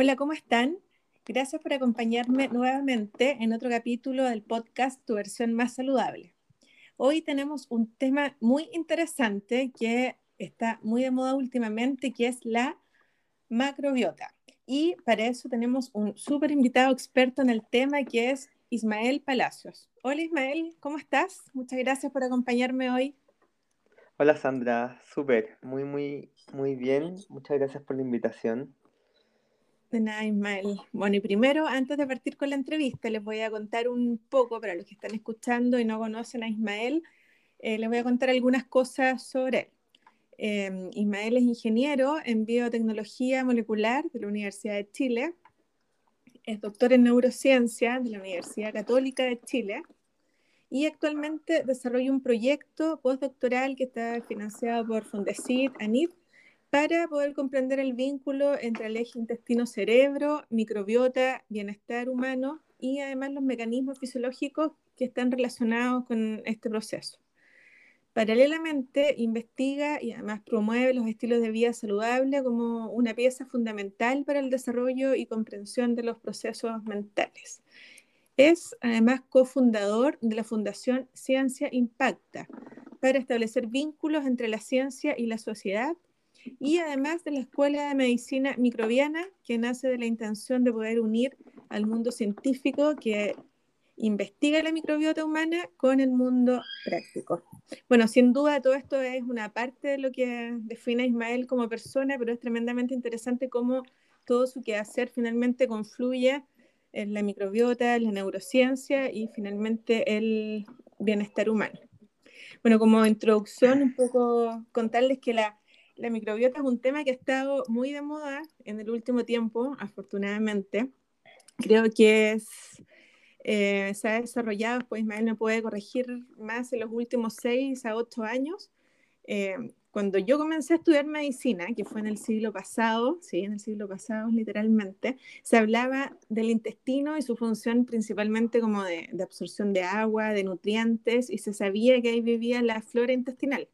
Hola, ¿cómo están? Gracias por acompañarme nuevamente en otro capítulo del podcast Tu versión más saludable. Hoy tenemos un tema muy interesante que está muy de moda últimamente, que es la macrobiota. Y para eso tenemos un súper invitado experto en el tema, que es Ismael Palacios. Hola Ismael, ¿cómo estás? Muchas gracias por acompañarme hoy. Hola Sandra, súper, muy, muy, muy bien. Muchas gracias por la invitación. De nada, Ismael. Bueno, y primero, antes de partir con la entrevista, les voy a contar un poco, para los que están escuchando y no conocen a Ismael, eh, les voy a contar algunas cosas sobre él. Em, Ismael es ingeniero en biotecnología molecular de la Universidad de Chile, es doctor en neurociencia de la Universidad Católica de Chile y actualmente desarrolla un proyecto postdoctoral que está financiado por Fondesit, ANIT para poder comprender el vínculo entre el eje intestino-cerebro, microbiota, bienestar humano y además los mecanismos fisiológicos que están relacionados con este proceso. Paralelamente, investiga y además promueve los estilos de vida saludable como una pieza fundamental para el desarrollo y comprensión de los procesos mentales. Es además cofundador de la Fundación Ciencia Impacta para establecer vínculos entre la ciencia y la sociedad y además de la Escuela de Medicina Microbiana, que nace de la intención de poder unir al mundo científico que investiga la microbiota humana con el mundo práctico. Bueno, sin duda todo esto es una parte de lo que define a Ismael como persona, pero es tremendamente interesante cómo todo su quehacer finalmente confluye en la microbiota, la neurociencia y finalmente el bienestar humano. Bueno, como introducción, un poco contarles que la la microbiota es un tema que ha estado muy de moda en el último tiempo, afortunadamente. Creo que eh, se ha desarrollado, pues Ismael me puede corregir más en los últimos seis a ocho años. Eh, cuando yo comencé a estudiar medicina, que fue en el siglo pasado, sí, en el siglo pasado literalmente, se hablaba del intestino y su función principalmente como de, de absorción de agua, de nutrientes, y se sabía que ahí vivía la flora intestinal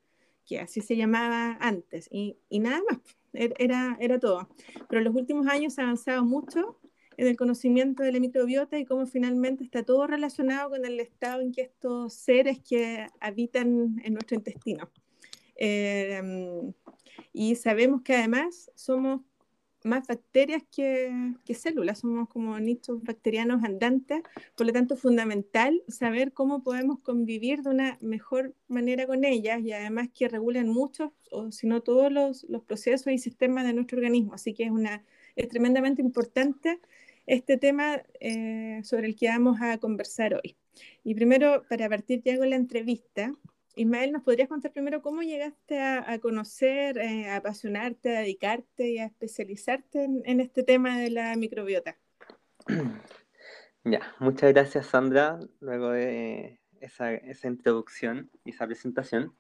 que así se llamaba antes, y, y nada más, er, era, era todo. Pero en los últimos años ha avanzado mucho en el conocimiento de la microbiota y cómo finalmente está todo relacionado con el estado en que estos seres que habitan en nuestro intestino. Eh, y sabemos que además somos más bacterias que, células, somos como nichos bacterianos andantes, por lo tanto es fundamental saber cómo podemos convivir de una mejor manera con ellas y además que regulan muchos, o si no todos los, los, procesos y sistemas de nuestro organismo. Así que es, una, es tremendamente importante este tema eh, sobre el que vamos a conversar hoy. Y primero, para partir ya con la entrevista, Ismael, ¿nos podrías contar primero cómo llegaste a, conocer, eh, a apasionarte, a dedicarte y a especializarte en, este tema de la microbiota? Ya, muchas gracias Sandra, luego de esa, introducción y esa presentación.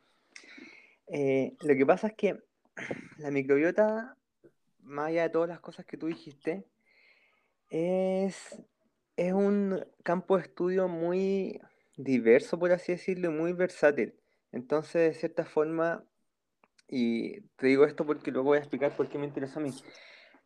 Eh, lo que pasa es que la microbiota, más allá de todas las cosas que tú dijiste, es, un campo de estudio muy diverso, por así decirlo, muy versátil. Entonces, de cierta forma, y te digo esto porque luego voy a explicar por qué me interesa a mí,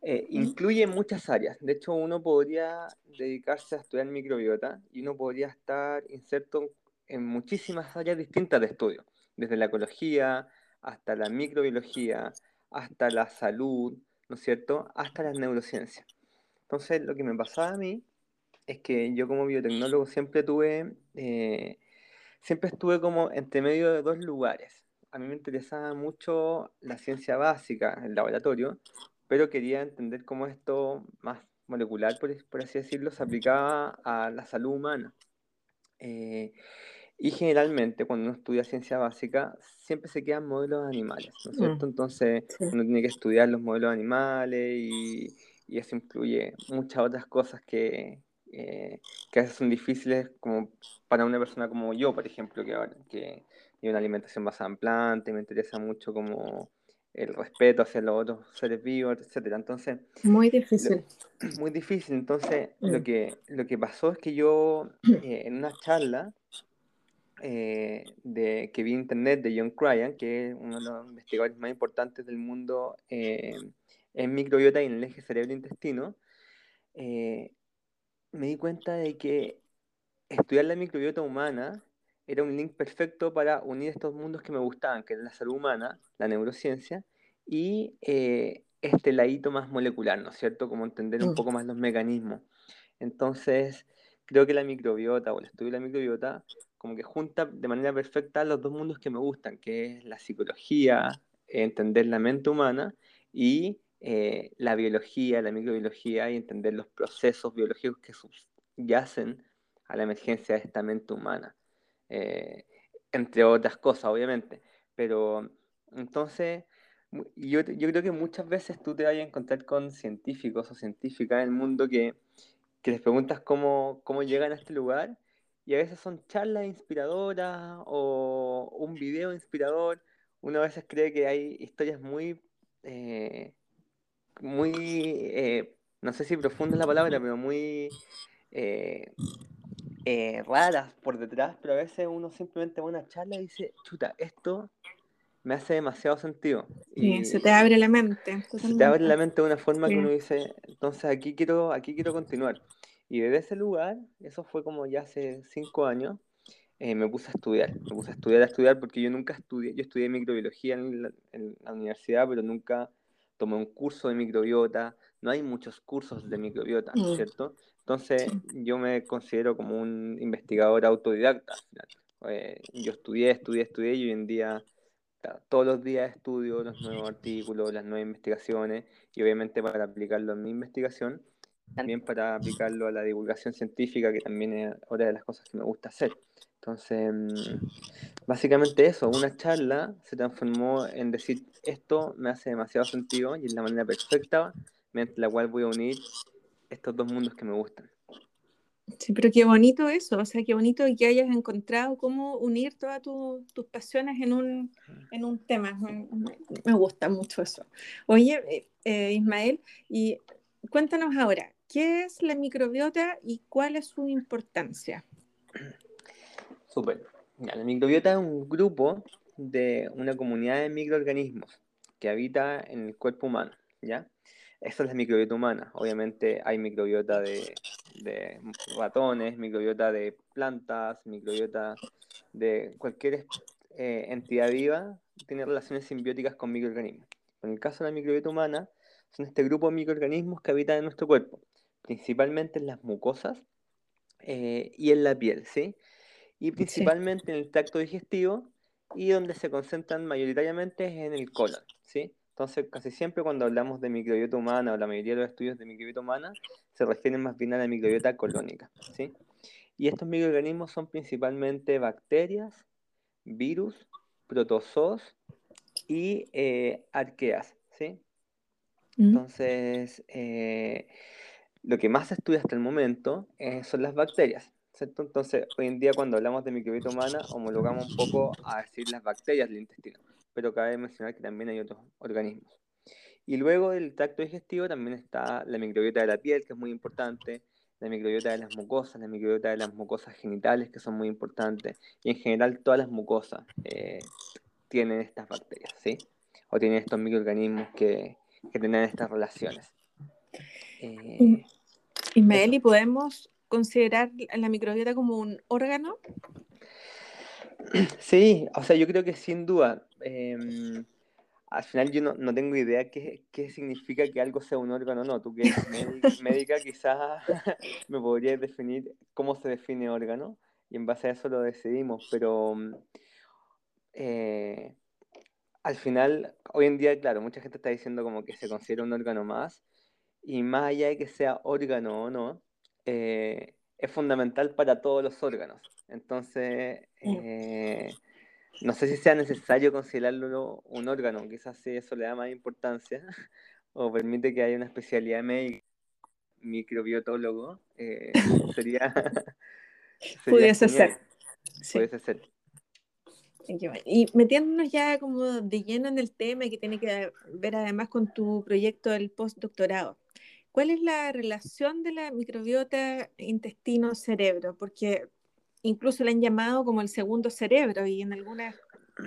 eh, incluye muchas áreas. De hecho, uno podría dedicarse a estudiar microbiota y uno podría estar inserto en muchísimas áreas distintas de estudio, desde la ecología hasta la microbiología, hasta la salud, ¿no es cierto?, hasta las neurociencias. Entonces, lo que me pasaba a mí es que yo como biotecnólogo siempre tuve eh, siempre estuve como entre medio de dos lugares. A mí me interesaba mucho la ciencia básica, el laboratorio, pero quería entender cómo esto más molecular, por, así decirlo, se aplicaba a la salud humana. Eh, Y generalmente cuando uno estudia ciencia básica, siempre se quedan modelos animales, ¿no es cierto? Mm, Entonces sí. uno tiene que estudiar los modelos animales y, y eso incluye muchas otras cosas que, eh, que a veces son difíciles como para una persona como yo, por ejemplo, que, ahora, que tiene una alimentación basada en plantas y me interesa mucho como el respeto hacia los otros seres vivos, etcétera. Entonces, Muy lo- difícil. muy difícil. Entonces, lo Mm, que, lo que pasó es que yo eh, en una charla eh, de, que vi en internet de John Cryan, que es uno de los investigadores más importantes del mundo eh, en microbiota y en el eje cerebro-intestino, eh, me di cuenta de que estudiar la microbiota humana era un link perfecto para unir estos mundos que me gustaban, que eran la salud humana, la neurociencia y eh, este ladito más molecular, ¿no es cierto? Como entender un poco más los mecanismos. Entonces, creo que la microbiota o el estudio de la microbiota como que junta de manera perfecta los dos mundos que me gustan, que es la psicología, entender la mente humana y eh, la biología, la microbiología y entender los procesos biológicos que subyacen a la emergencia de esta mente humana. Eh, entre otras cosas, obviamente. Pero entonces, yo, yo creo que muchas veces tú te vas a encontrar con científicos o científicas en el mundo que que les preguntas cómo, cómo llegan a este lugar y a veces son charlas inspiradoras o un video inspirador. Uno a veces cree que hay historias muy, eh, muy, eh, no sé si profunda es la palabra, pero muy eh, eh, raras por detrás, pero a veces uno simplemente va a una charla y dice, chuta, esto me hace demasiado sentido. sí, se Y, te abre la mente, se te abre la mente de una forma que uno dice, entonces aquí quiero, aquí quiero continuar. Y desde ese lugar, eso fue como ya hace cinco años, eh, me puse a estudiar, me puse a estudiar, a estudiar, porque yo nunca estudié, yo estudié microbiología en la, en la universidad, pero nunca tomé un curso de microbiota, no hay muchos cursos de microbiota, ¿no es Mm, cierto? Entonces sí. yo me considero como un investigador autodidacta. Eh, yo estudié, estudié, estudié y hoy en día todos los días estudio los nuevos artículos, las nuevas investigaciones y obviamente para aplicarlo en mi investigación, también para aplicarlo a la divulgación científica, que también es otra de las cosas que me gusta hacer. Entonces, mm, básicamente eso, una charla se transformó en decir, esto me hace demasiado sentido y es la manera perfecta mediante la cual voy a unir estos dos mundos que me gustan. Sí, pero qué bonito eso, o sea, qué bonito que hayas encontrado cómo unir todas tu- tus pasiones en un, en un tema. Me, gusta mucho eso. Oye, eh, Ismael, y cuéntanos ahora, ¿qué es la microbiota y cuál es su importancia? Súper. La microbiota es un grupo de una comunidad de microorganismos que habita en el cuerpo humano, ¿ya? Esa es la microbiota humana. Obviamente hay microbiota de, de ratones, microbiota de plantas, microbiota de cualquier eh, entidad viva, tiene relaciones simbióticas con microorganismos. En el caso de la microbiota humana, son este grupo de microorganismos que habitan en nuestro cuerpo, principalmente en las mucosas eh, y en la piel, ¿sí? Y Sí, principalmente en el tracto digestivo y donde se concentran mayoritariamente es en el colon, ¿sí? Entonces, casi siempre cuando hablamos de microbiota humana o la mayoría de los estudios de microbiota humana se refieren más bien a la microbiota colónica, ¿sí? Y estos microorganismos son principalmente bacterias, virus, protozoos y eh, arqueas, ¿sí? Mm, Entonces, eh, lo que más se estudia hasta el momento eh, son las bacterias, ¿cierto? Entonces, hoy en día cuando hablamos de microbiota humana, homologamos un poco a decir las bacterias del intestino, pero cabe mencionar que también hay otros organismos. Y luego del tracto digestivo también está la microbiota de la piel, que es muy importante, la microbiota de las mucosas, la microbiota de las mucosas genitales, que son muy importantes, y en general todas las mucosas eh, tienen estas bacterias, ¿sí? O tienen estos microorganismos que, que tienen estas relaciones. Eh, Ismael. ¿y podemos considerar la microbiota como un órgano? Sí, o sea, yo creo que sin duda. eh, al final yo no, no tengo idea qué, qué significa que algo sea un órgano o no. Tú que eres médica, médica quizás me podrías definir cómo se define órgano y en base a eso lo decidimos, pero eh, al final, hoy en día, claro, mucha gente está diciendo como que se considera un órgano más y más allá de que sea órgano o no, eh, es fundamental para todos los órganos. Entonces, eh, no sé si sea necesario considerarlo un órgano, quizás si eso le da más importancia o permite que haya una especialidad médica, microbiotólogo, eh, sería, Pudiese ser. Pudiese ser. Y metiéndonos ya como de lleno en el tema que tiene que ver además con tu proyecto del postdoctorado. ¿Cuál es la relación de la microbiota intestino-cerebro? Porque incluso la han llamado como el segundo cerebro y en algunos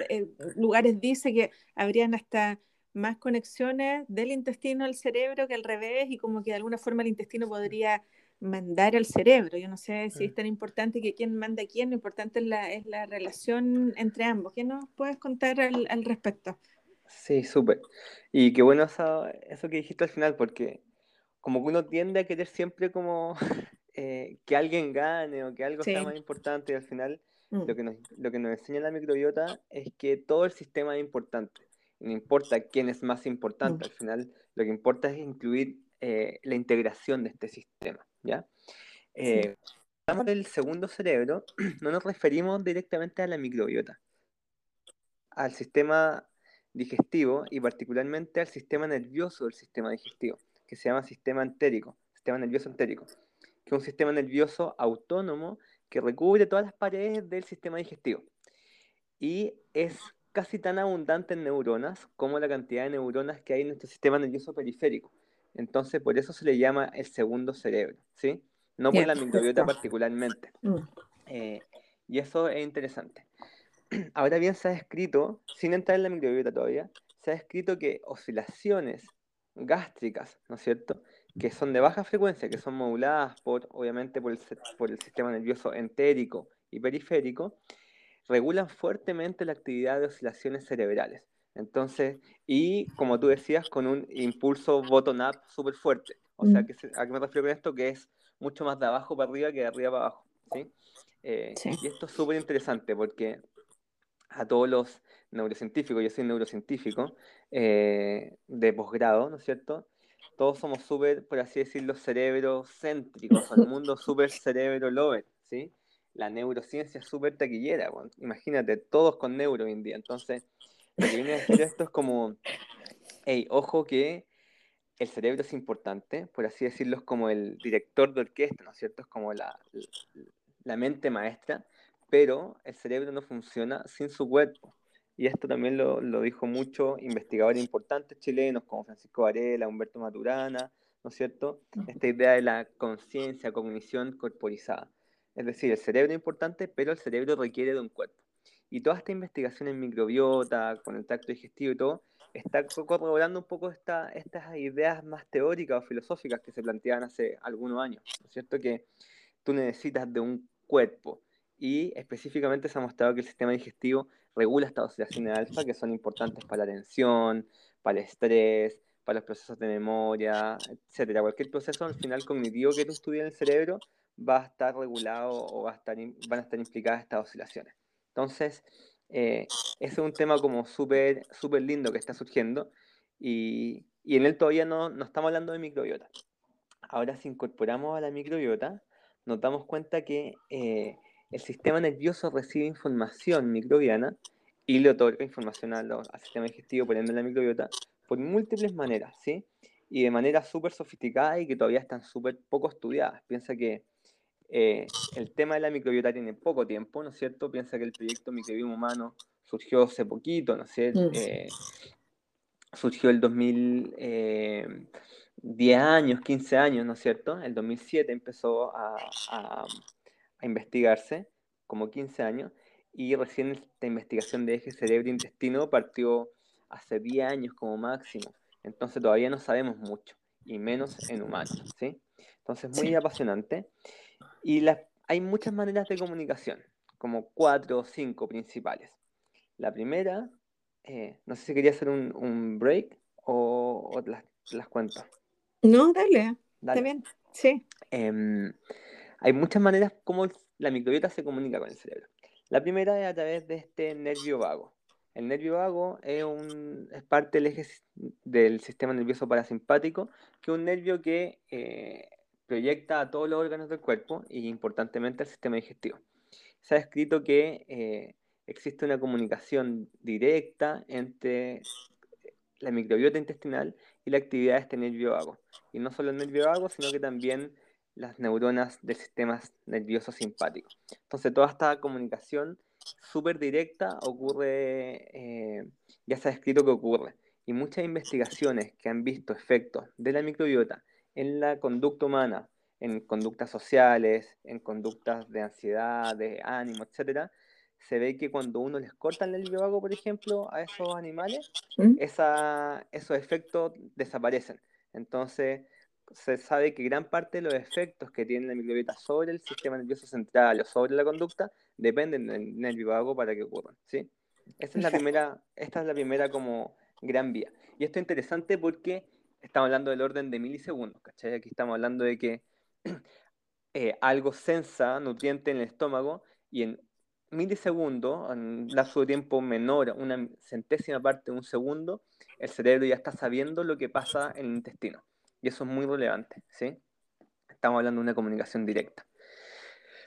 eh, lugares dice que habrían hasta más conexiones del intestino al cerebro que al revés y como que de alguna forma el intestino podría mandar al cerebro. Yo no sé si es tan importante que quién manda a quién, lo importante es la, es la relación entre ambos. ¿Qué nos puedes contar al, al respecto? Sí, súper. Y qué bueno eso, eso que dijiste al final, porque como que uno tiende a querer siempre como eh, que alguien gane o que algo sea más importante y al final mm. lo, que nos, lo que nos enseña la microbiota es que todo el sistema es importante. no importa quién es más importante, mm. al final lo que importa es incluir eh, la integración de este sistema. ¿ya? Eh, hablamos del segundo cerebro, no nos referimos directamente a la microbiota, al sistema digestivo y particularmente al sistema nervioso del sistema digestivo, que se llama sistema entérico, sistema nervioso entérico, que es un sistema nervioso autónomo que recubre todas las paredes del sistema digestivo. Y es casi tan abundante en neuronas como la cantidad de neuronas que hay en nuestro sistema nervioso periférico. Entonces, por eso se le llama el segundo cerebro, ¿sí? No por la microbiota particularmente. Mm. Eh, y eso es interesante. Ahora bien, se ha escrito, sin entrar en la microbiota todavía, se ha escrito que oscilaciones gástricas, ¿no es cierto? Que son de baja frecuencia, que son moduladas por, obviamente, por el, por el sistema nervioso entérico y periférico, regulan fuertemente la actividad de oscilaciones cerebrales. Entonces, y como tú decías, con un impulso bottom-up súper fuerte. O sea, mm. que ¿a qué me refiero con esto? Que es mucho más de abajo para arriba que de arriba para abajo. ¿sí? Eh, y esto es súper interesante porque a todos los neurocientíficos, yo soy neurocientífico eh, de posgrado, ¿no es cierto? Todos somos súper, por así decirlo, cerebros céntricos, el mundo súper cerebro lover, ¿sí? La neurociencia es súper taquillera, imagínate, todos con neuro hoy en día. Entonces, lo que viene a decir esto es como, hey, ojo que el cerebro es importante, por así decirlo, es como el director de orquesta, ¿no es cierto? Es como la, la mente maestra, pero el cerebro no funciona sin su cuerpo. Y esto también lo, lo dijo mucho investigadores importantes chilenos como Francisco Varela, Humberto Maturana, ¿no es cierto? Esta idea de la conciencia, cognición corporizada. Es decir, el cerebro es importante, pero el cerebro requiere de un cuerpo. Y toda esta investigación en microbiota, con el tracto digestivo y todo, está corroborando un poco esta, estas ideas más teóricas o filosóficas que se planteaban hace algunos años, ¿no es cierto? Que tú necesitas de un cuerpo y específicamente se ha mostrado que el sistema digestivo regula estas oscilaciones alfa que son importantes para la tensión, para el estrés, para los procesos de memoria, etcétera. Cualquier proceso al final cognitivo que tú estudies en el cerebro va a estar regulado o va a estar, van a estar implicadas estas oscilaciones. Entonces, eh, ese es un tema como súper súper lindo que está surgiendo y, y, en él todavía no, no estamos hablando de microbiota. Ahora, si incorporamos a la microbiota, nos damos cuenta que eh, el sistema nervioso recibe información microbiana y le otorga información al, al sistema digestivo, por ende la microbiota, por múltiples maneras, ¿sí? Y de manera súper sofisticada y que todavía están súper poco estudiadas. Piensa que eh, el tema de la microbiota tiene poco tiempo, ¿no es cierto? Piensa que el proyecto Microbioma Humano surgió hace poquito, ¿no es cierto? Mm. Eh, surgió el 2010 eh, años, 15 años, ¿no es cierto? El 2007 empezó a, a, investigarse, como 15 años, y recién esta investigación de eje cerebro-intestino partió hace 10 años como máximo. Entonces todavía no sabemos mucho, y menos en humanos, ¿sí? Entonces muy apasionante. Y hay muchas maneras de comunicación, como cuatro o cinco principales. La primera, eh, no sé si quería hacer un, break o, las, las, cuento. No, dale, dale. sí. Em, hay muchas maneras como la microbiota se comunica con el cerebro. La primera es a través de este nervio vago. El nervio vago es, un, parte del eje del sistema nervioso parasimpático, que es un nervio que eh, proyecta a todos los órganos del cuerpo y importantemente al sistema digestivo. Se ha escrito que eh, existe una comunicación directa entre la microbiota intestinal y la actividad de este nervio vago. Y no solo el nervio vago, sino que también las neuronas del sistema nervioso simpático. Entonces, toda esta comunicación súper directa ocurre, eh, ya se ha escrito que ocurre. Y muchas investigaciones que han visto efectos de la microbiota en la conducta humana, en conductas sociales, en conductas de ansiedad, de ánimo, etcétera, se ve que cuando uno les corta el vago, por ejemplo, a esos animales, ¿Mm? esos efectos desaparecen. Entonces, se sabe que gran parte de los efectos que tiene la microbiota sobre el sistema nervioso central o sobre la conducta dependen del nervio vago para que ocurran, ¿sí? Esta es la primera, esta es la primera como gran vía. Y esto es interesante porque estamos hablando del orden de milisegundos, ¿cachai? Aquí estamos hablando de que eh, algo sensa nutriente en el estómago y en milisegundos, en un lapso de tiempo menor, una centésima parte de un segundo, el cerebro ya está sabiendo lo que pasa en el intestino. Y eso es muy relevante, ¿sí? Estamos hablando de una comunicación directa.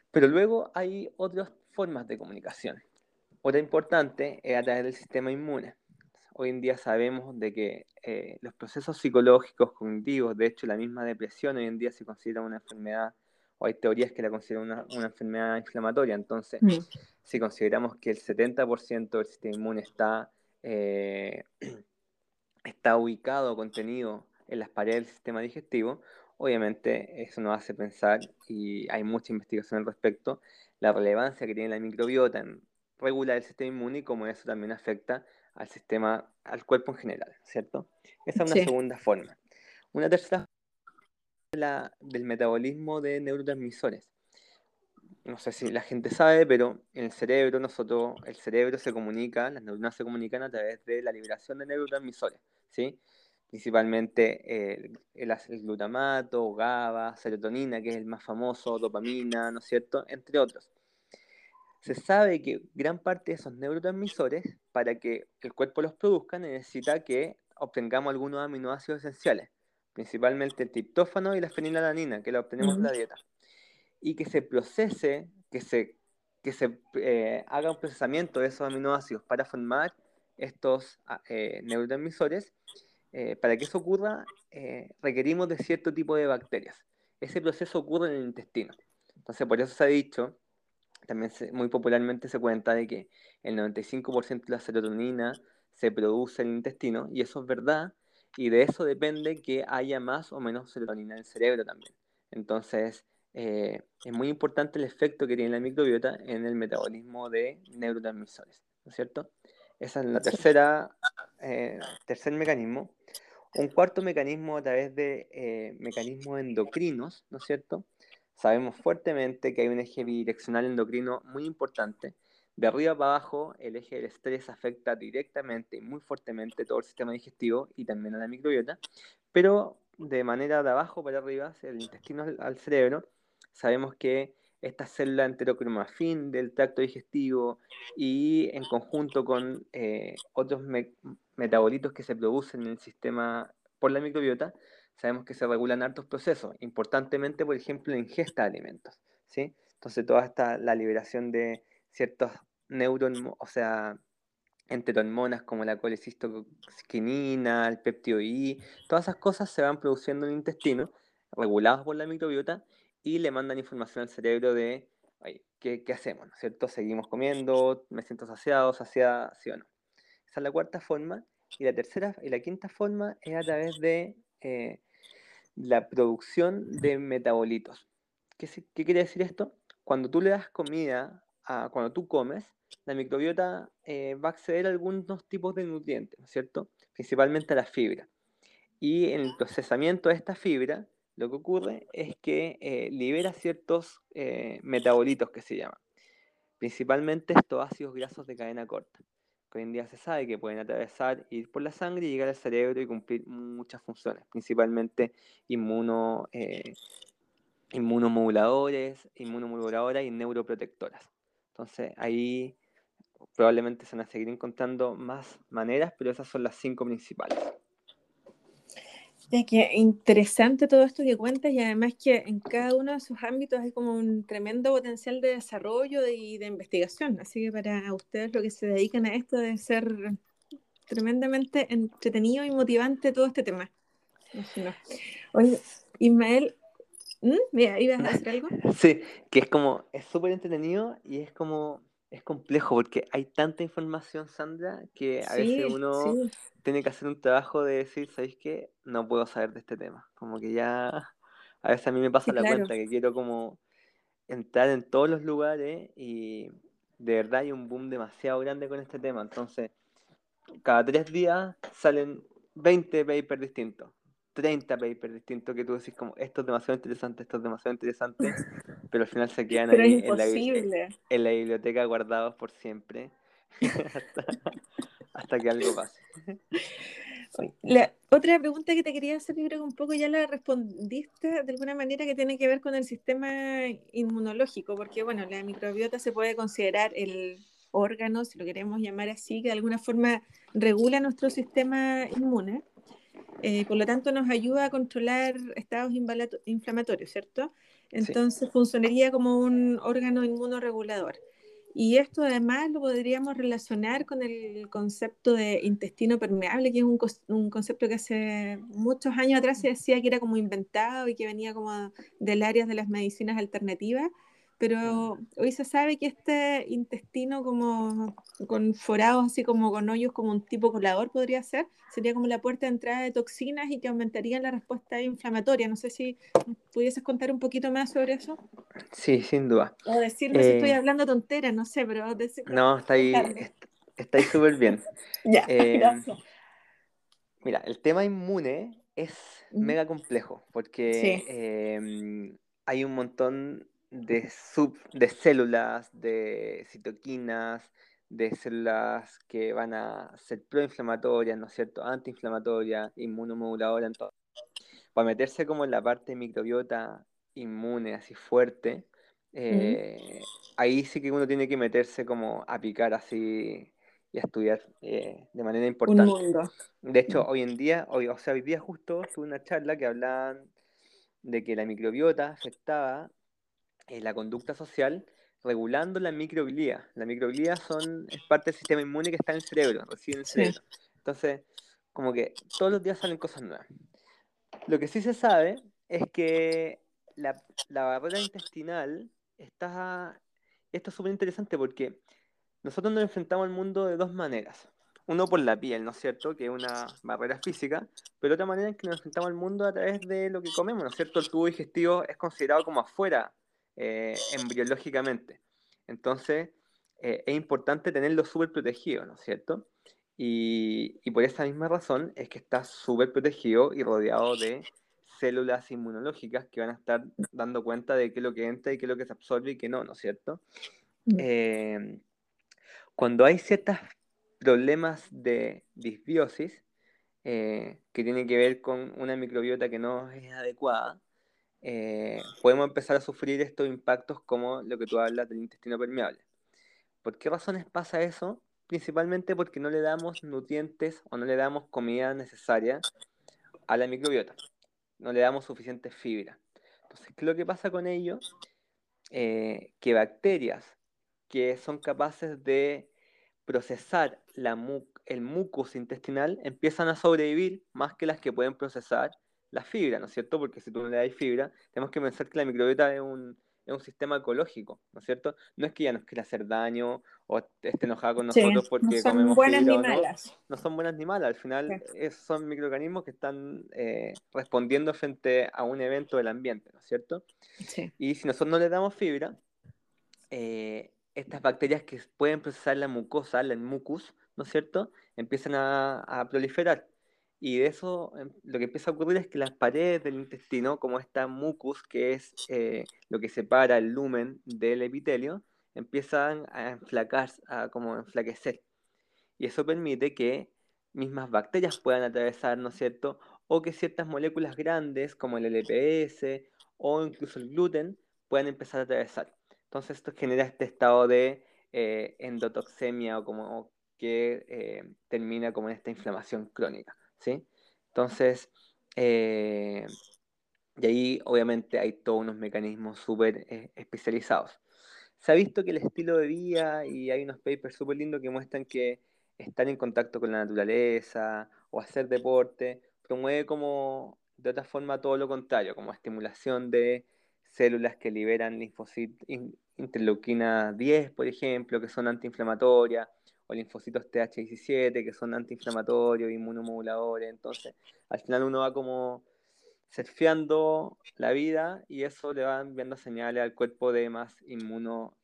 Pero luego hay otras formas de comunicación. Otra importante es a través del sistema inmune. Hoy en día sabemos de que eh, los procesos psicológicos, cognitivos, de hecho la misma depresión hoy en día se considera una enfermedad, o hay teorías que la consideran una, una enfermedad inflamatoria. Entonces, si consideramos que el 70% del sistema inmune está, eh, está ubicado, contenido en las paredes del sistema digestivo, obviamente eso nos hace pensar, y hay mucha investigación al respecto, la relevancia que tiene la microbiota en regular el sistema inmune y cómo eso también afecta al sistema, al cuerpo en general, ¿cierto? Esa es una segunda forma. Una tercera la, del metabolismo de neurotransmisores. No sé si la gente sabe, pero en el cerebro, nosotros, el cerebro se comunica, las neuronas se comunican a través de la liberación de neurotransmisores, ¿sí? Principalmente eh, el, glutamato, GABA, serotonina, que es el más famoso, dopamina, ¿no es cierto?, entre otros. Se sabe que gran parte de esos neurotransmisores, para que el cuerpo los produzca, necesita que obtengamos algunos aminoácidos esenciales, principalmente el triptófano y la fenilalanina, que la obtenemos en la dieta. Y que se procese, que se, que se eh, haga un procesamiento de esos aminoácidos para formar estos ah, eh, neurotransmisores eh, para que eso ocurra, eh, requerimos de cierto tipo de bacterias. Ese proceso ocurre en el intestino. Entonces, por eso se ha dicho, también muy popularmente se cuenta de que el 95% de la serotonina se produce en el intestino, y eso es verdad, y de eso depende que haya más o menos serotonina en el cerebro también. Entonces, eh, es muy importante el efecto que tiene la microbiota en el metabolismo de neurotransmisores, ¿no es cierto? Esa es la tercera, tercer mecanismo. Un cuarto mecanismo a través de eh, mecanismos endocrinos, ¿no es cierto? Sabemos fuertemente que hay un eje bidireccional endocrino muy importante. De arriba para abajo, el eje del estrés afecta directamente y muy fuertemente todo el sistema digestivo y también a la microbiota, pero de manera de abajo para arriba, el intestino al, cerebro, sabemos que esta célula enterocromafin del tracto digestivo y en conjunto con eh, otros metabolitos que se producen en el sistema por la microbiota, sabemos que se regulan hartos procesos, importantemente, por ejemplo, la ingesta de alimentos, ¿sí? Entonces, toda esta, la liberación de ciertos neurohormonas, o sea, enterohormonas como la colecistoquinina, el peptido todas esas cosas se van produciendo en el intestino, reguladas por la microbiota, y le mandan información al cerebro de, ¿qué, ¿qué, hacemos? ¿no es cierto? ¿Seguimos comiendo? ¿Me siento saciado, saciada, sí o no? Esa es la cuarta forma. Y la tercera y la quinta forma es a través de eh, la producción de metabolitos. ¿Qué, ¿Qué, quiere decir esto? Cuando tú le das comida, a, cuando tú comes, la microbiota eh, va a acceder a algunos tipos de nutrientes, ¿no es cierto? Principalmente a la fibra. Y en el procesamiento de esta fibra, lo que ocurre es que eh, libera ciertos metabolitos que se llaman. Principalmente estos ácidos grasos de cadena corta hoy en día se sabe que pueden atravesar, ir por la sangre y llegar al cerebro y cumplir muchas funciones, principalmente inmuno, eh, inmunomoduladores, inmunomoduladoras y neuroprotectoras. Entonces ahí probablemente se van a seguir encontrando más maneras, pero esas son las cinco principales. Ya que interesante todo esto que cuentas y además que en cada uno de sus ámbitos hay como un tremendo potencial de desarrollo y de investigación. Así que para ustedes lo que se dedican a esto debe ser tremendamente entretenido y motivante todo este tema. Oye, Ismael, ¿Mm? Mira, ¿ibas a decir algo? Sí, que es como, es súper entretenido y es como, es complejo porque hay tanta información, Sandra, que a veces uno tiene que hacer un trabajo de decir, ¿sabéis qué? No puedo saber de este tema. Como que ya, a veces a mí me pasa la cuenta que quiero como entrar en todos los lugares y de verdad hay un boom demasiado grande con este tema. Entonces, cada tres días salen 20 papers distintos. 30 papers distintos que tú decís como esto es demasiado interesante, esto es demasiado interesante, pero al final se quedan ahí en la, en la, biblioteca guardados por siempre hasta, que algo pase. La otra pregunta que te quería hacer, yo creo que un poco ya la respondiste de alguna manera que tiene que ver con el sistema inmunológico, porque bueno, la microbiota se puede considerar el órgano, si lo queremos llamar así, que de alguna forma regula nuestro sistema inmune. Eh, por lo tanto, nos ayuda a controlar estados inflamatorios, ¿cierto? Entonces, funcionaría como un órgano inmunoregulador. Y esto además lo podríamos relacionar con el concepto de intestino permeable, que es un, un, concepto que hace muchos años atrás se decía que era como inventado y que venía como del área de las medicinas alternativas, pero hoy se sabe que este intestino como con forados así como con hoyos como un tipo colador podría ser, sería como la puerta de entrada de toxinas y que aumentaría la respuesta inflamatoria. No sé si pudieses contar un poquito más sobre eso. Sí, sin duda. O decirme si estoy eh, hablando tonteras, no sé, pero... No, está ahí, está ahí súper bien. ya, eh, gracias. Mira, el tema inmune es mega complejo porque em, hay un montón de, sub, de células, de citoquinas, de células que van a ser proinflamatorias, ¿no es cierto? Antiinflamatorias, inmunomoduladoras, entonces, para meterse como en la parte microbiota inmune así fuerte, eh, ahí sí que uno tiene que meterse como a picar así y a estudiar eh, de manera importante. De hecho, hoy en día, hoy, o sea, hoy día justo tuve una charla que hablaban de que la microbiota afectaba eh, la conducta social regulando la microglía. La microglía son, es parte del sistema inmune que está en el cerebro, reside en el cerebro. Entonces, como que todos los días salen cosas nuevas. Lo que sí se sabe es que la, la barrera intestinal está... Esto es súper interesante porque nosotros nos enfrentamos al mundo de dos maneras. Uno por la piel, ¿no es cierto? Que es una barrera física, pero otra manera es que nos enfrentamos al mundo a través de lo que comemos, ¿no es cierto? El tubo digestivo es considerado como afuera eh, embriológicamente. Entonces, eh, es importante tenerlo súper protegido, ¿no es cierto? Y, y, por esa misma razón es que está súper protegido y rodeado de células inmunológicas que van a estar dando cuenta de qué es lo que entra y qué es lo que se absorbe y qué no, ¿no es cierto? Mm. Eh, cuando hay ciertos problemas de disbiosis, que tienen que ver con una microbiota que no es adecuada, eh, podemos empezar a sufrir estos impactos como lo que tú hablas del intestino permeable. ¿Por qué razones pasa eso? Principalmente porque no le damos nutrientes o no le damos comida necesaria a la microbiota. No le damos suficiente fibra. Entonces, ¿qué es lo que pasa con ello? Eh, que bacterias que son capaces de procesar el mucus intestinal empiezan a sobrevivir más que las que pueden procesar la fibra, ¿no es cierto? Porque si tú no le das fibra, tenemos que pensar que la microbiota es un, es un sistema ecológico, ¿no es cierto? No es que ella nos quiera hacer daño o esté enojada con nosotros porque no son comemos buenas ni malas. No, son buenas ni malas, al final son microorganismos que están eh, respondiendo frente a un evento del ambiente, ¿no es cierto? Sí. Y si nosotros no le damos fibra, eh, estas bacterias que pueden procesar la mucosa, el mucus, ¿no es cierto? Empiezan a, a proliferar. Y de eso em, lo que empieza a ocurrir es que las paredes del intestino, como esta mucus, que es eh, lo que separa el lumen del epitelio, empiezan a enflacar, a como enflaquecer. Y eso permite que mismas bacterias puedan atravesar, ¿no es cierto? O que ciertas moléculas grandes, como el LPS o incluso el gluten, puedan empezar a atravesar. Entonces esto genera este estado de eh, endotoxemia o como que eh, termina como en esta inflamación crónica. ¿Sí? Entonces, Eh, y ahí obviamente hay todos unos mecanismos súper eh, especializados. Se ha visto que el estilo de vida, y hay unos papers súper lindos que muestran que estar en contacto con la naturaleza o hacer deporte promueve como de otra forma todo lo contrario, como estimulación de células que liberan linfocitos, interleuquina 10, por ejemplo, que son antiinflamatorias, o linfocitos TH17, que son antiinflamatorios, inmunomoduladores. Entonces, al final uno va como surfeando la vida y eso le va enviando señales al cuerpo de más inmuno,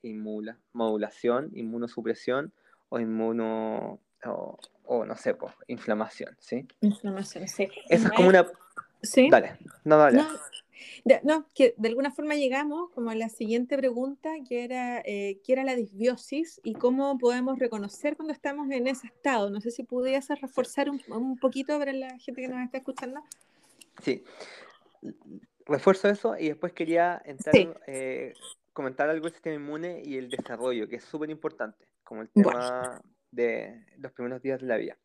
modulación, inmunosupresión o inmuno o, no sé, pues, inflamación, ¿sí? Inflamación, sí. Esa es como una... Sí. Dale, no, dale. No, que de alguna forma llegamos como a la siguiente pregunta, que era, eh, ¿qué era la disbiosis y cómo podemos reconocer cuando estamos en ese estado? No sé si pudieras reforzar un, un poquito para la gente que nos está escuchando. Sí, refuerzo eso y después quería entrar, eh, comentar algo del sistema inmune y el desarrollo, que es súper importante, como el tema de los primeros días de la vida.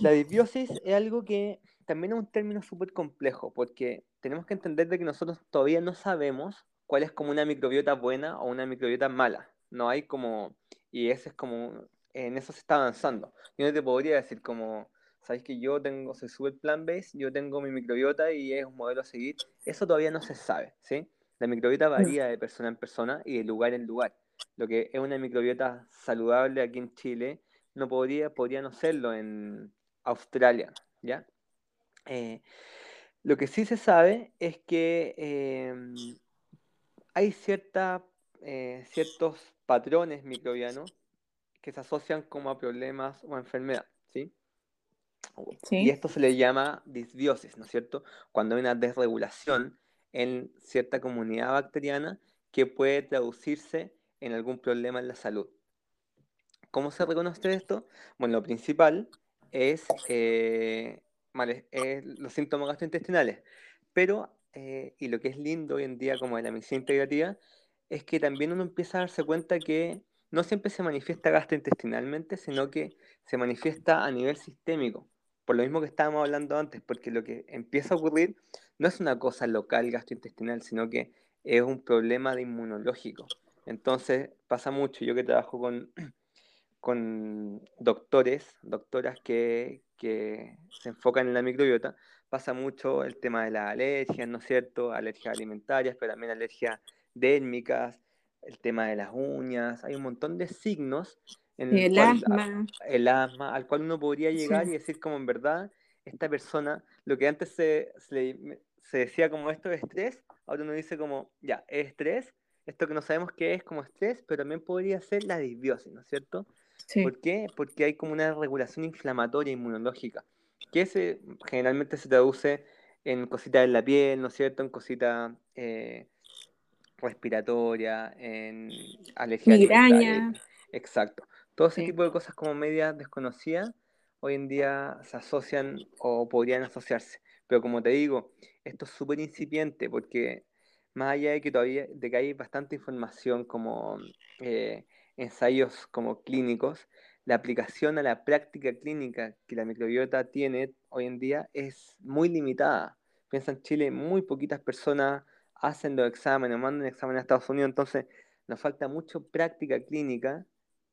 La disbiosis es algo que también es un término súper complejo, porque tenemos que entender de que nosotros todavía no sabemos cuál es como una microbiota buena o una microbiota mala. No hay como, y ese es como, en eso se está avanzando. Yo no te podría decir como, sabéis que yo tengo, soy súper plan base, yo tengo mi microbiota y es un modelo a seguir. Eso todavía no se sabe, ¿sí? La microbiota mm. varía de persona en persona y de lugar en lugar. Lo que es una microbiota saludable aquí en Chile no podría, podría no serlo en Australia, ¿ya? Eh, lo que sí se sabe es que em, hay cierta, eh, ciertos patrones microbianos que se asocian como a problemas o a enfermedad, ¿sí? Y esto se le llama disbiosis, ¿no es cierto? Cuando hay una desregulación en cierta comunidad bacteriana que puede traducirse en algún problema en la salud. ¿Cómo se reconoce esto? Bueno, lo principal es, eh, los síntomas gastrointestinales, pero, eh, y lo que es lindo hoy en día como de la medicina integrativa, es que también uno empieza a darse cuenta que no siempre se manifiesta gastrointestinalmente, sino que se manifiesta a nivel sistémico. Por lo mismo que estábamos hablando antes, porque lo que empieza a ocurrir no es una cosa local gastrointestinal, sino que es un problema de inmunológico. Entonces pasa mucho, yo que trabajo con, con doctores, doctoras que, que se enfocan en la microbiota, pasa mucho el tema de las alergias, ¿no es cierto? Alergias alimentarias, pero también alergias dérmicas, el tema de las uñas, hay un montón de signos. En el, asma. El asma, al cual uno podría llegar y decir como en verdad, esta persona, lo que antes se, se, decía como esto es estrés, ahora uno dice como, ya, es estrés, esto que no sabemos qué es como estrés, pero también podría ser la disbiosis, ¿no es cierto? ¿Por qué? Porque hay como una regulación inflamatoria inmunológica, que se, generalmente se traduce en cositas en la piel, ¿no es cierto? En cositas eh, respiratoria, en alergia Migraña. Exacto. Todo ese tipo de cosas como medias desconocidas hoy en día se asocian o podrían asociarse. Pero como te digo, esto es súper incipiente porque más allá de que todavía de que hay bastante información como eh, ensayos como clínicos, la aplicación a la práctica clínica que la microbiota tiene hoy en día es muy limitada. Piensa en Chile, muy poquitas personas hacen los exámenes, mandan exámenes a Estados Unidos, entonces nos falta mucho práctica clínica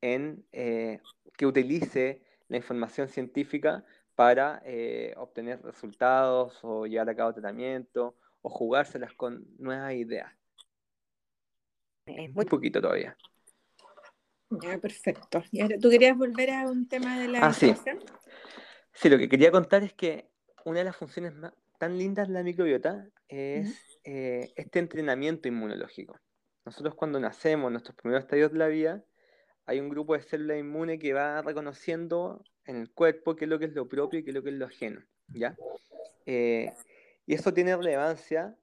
en eh, que utilice la información científica para eh, obtener resultados o llevar a cabo tratamiento o jugárselas con nuevas ideas. Es muy poquito todavía. Ya, perfecto. ¿Tú querías volver a un tema de la ah, sí. sí, lo que quería contar es que una de las funciones más, tan lindas de la microbiota es eh, este entrenamiento inmunológico. Nosotros cuando nacemos, en nuestros primeros estadios de la vida, hay un grupo de células inmunes que va reconociendo en el cuerpo qué es lo que es lo propio y qué es lo que es lo ajeno. ¿ya? Eh, y eso tiene relevancia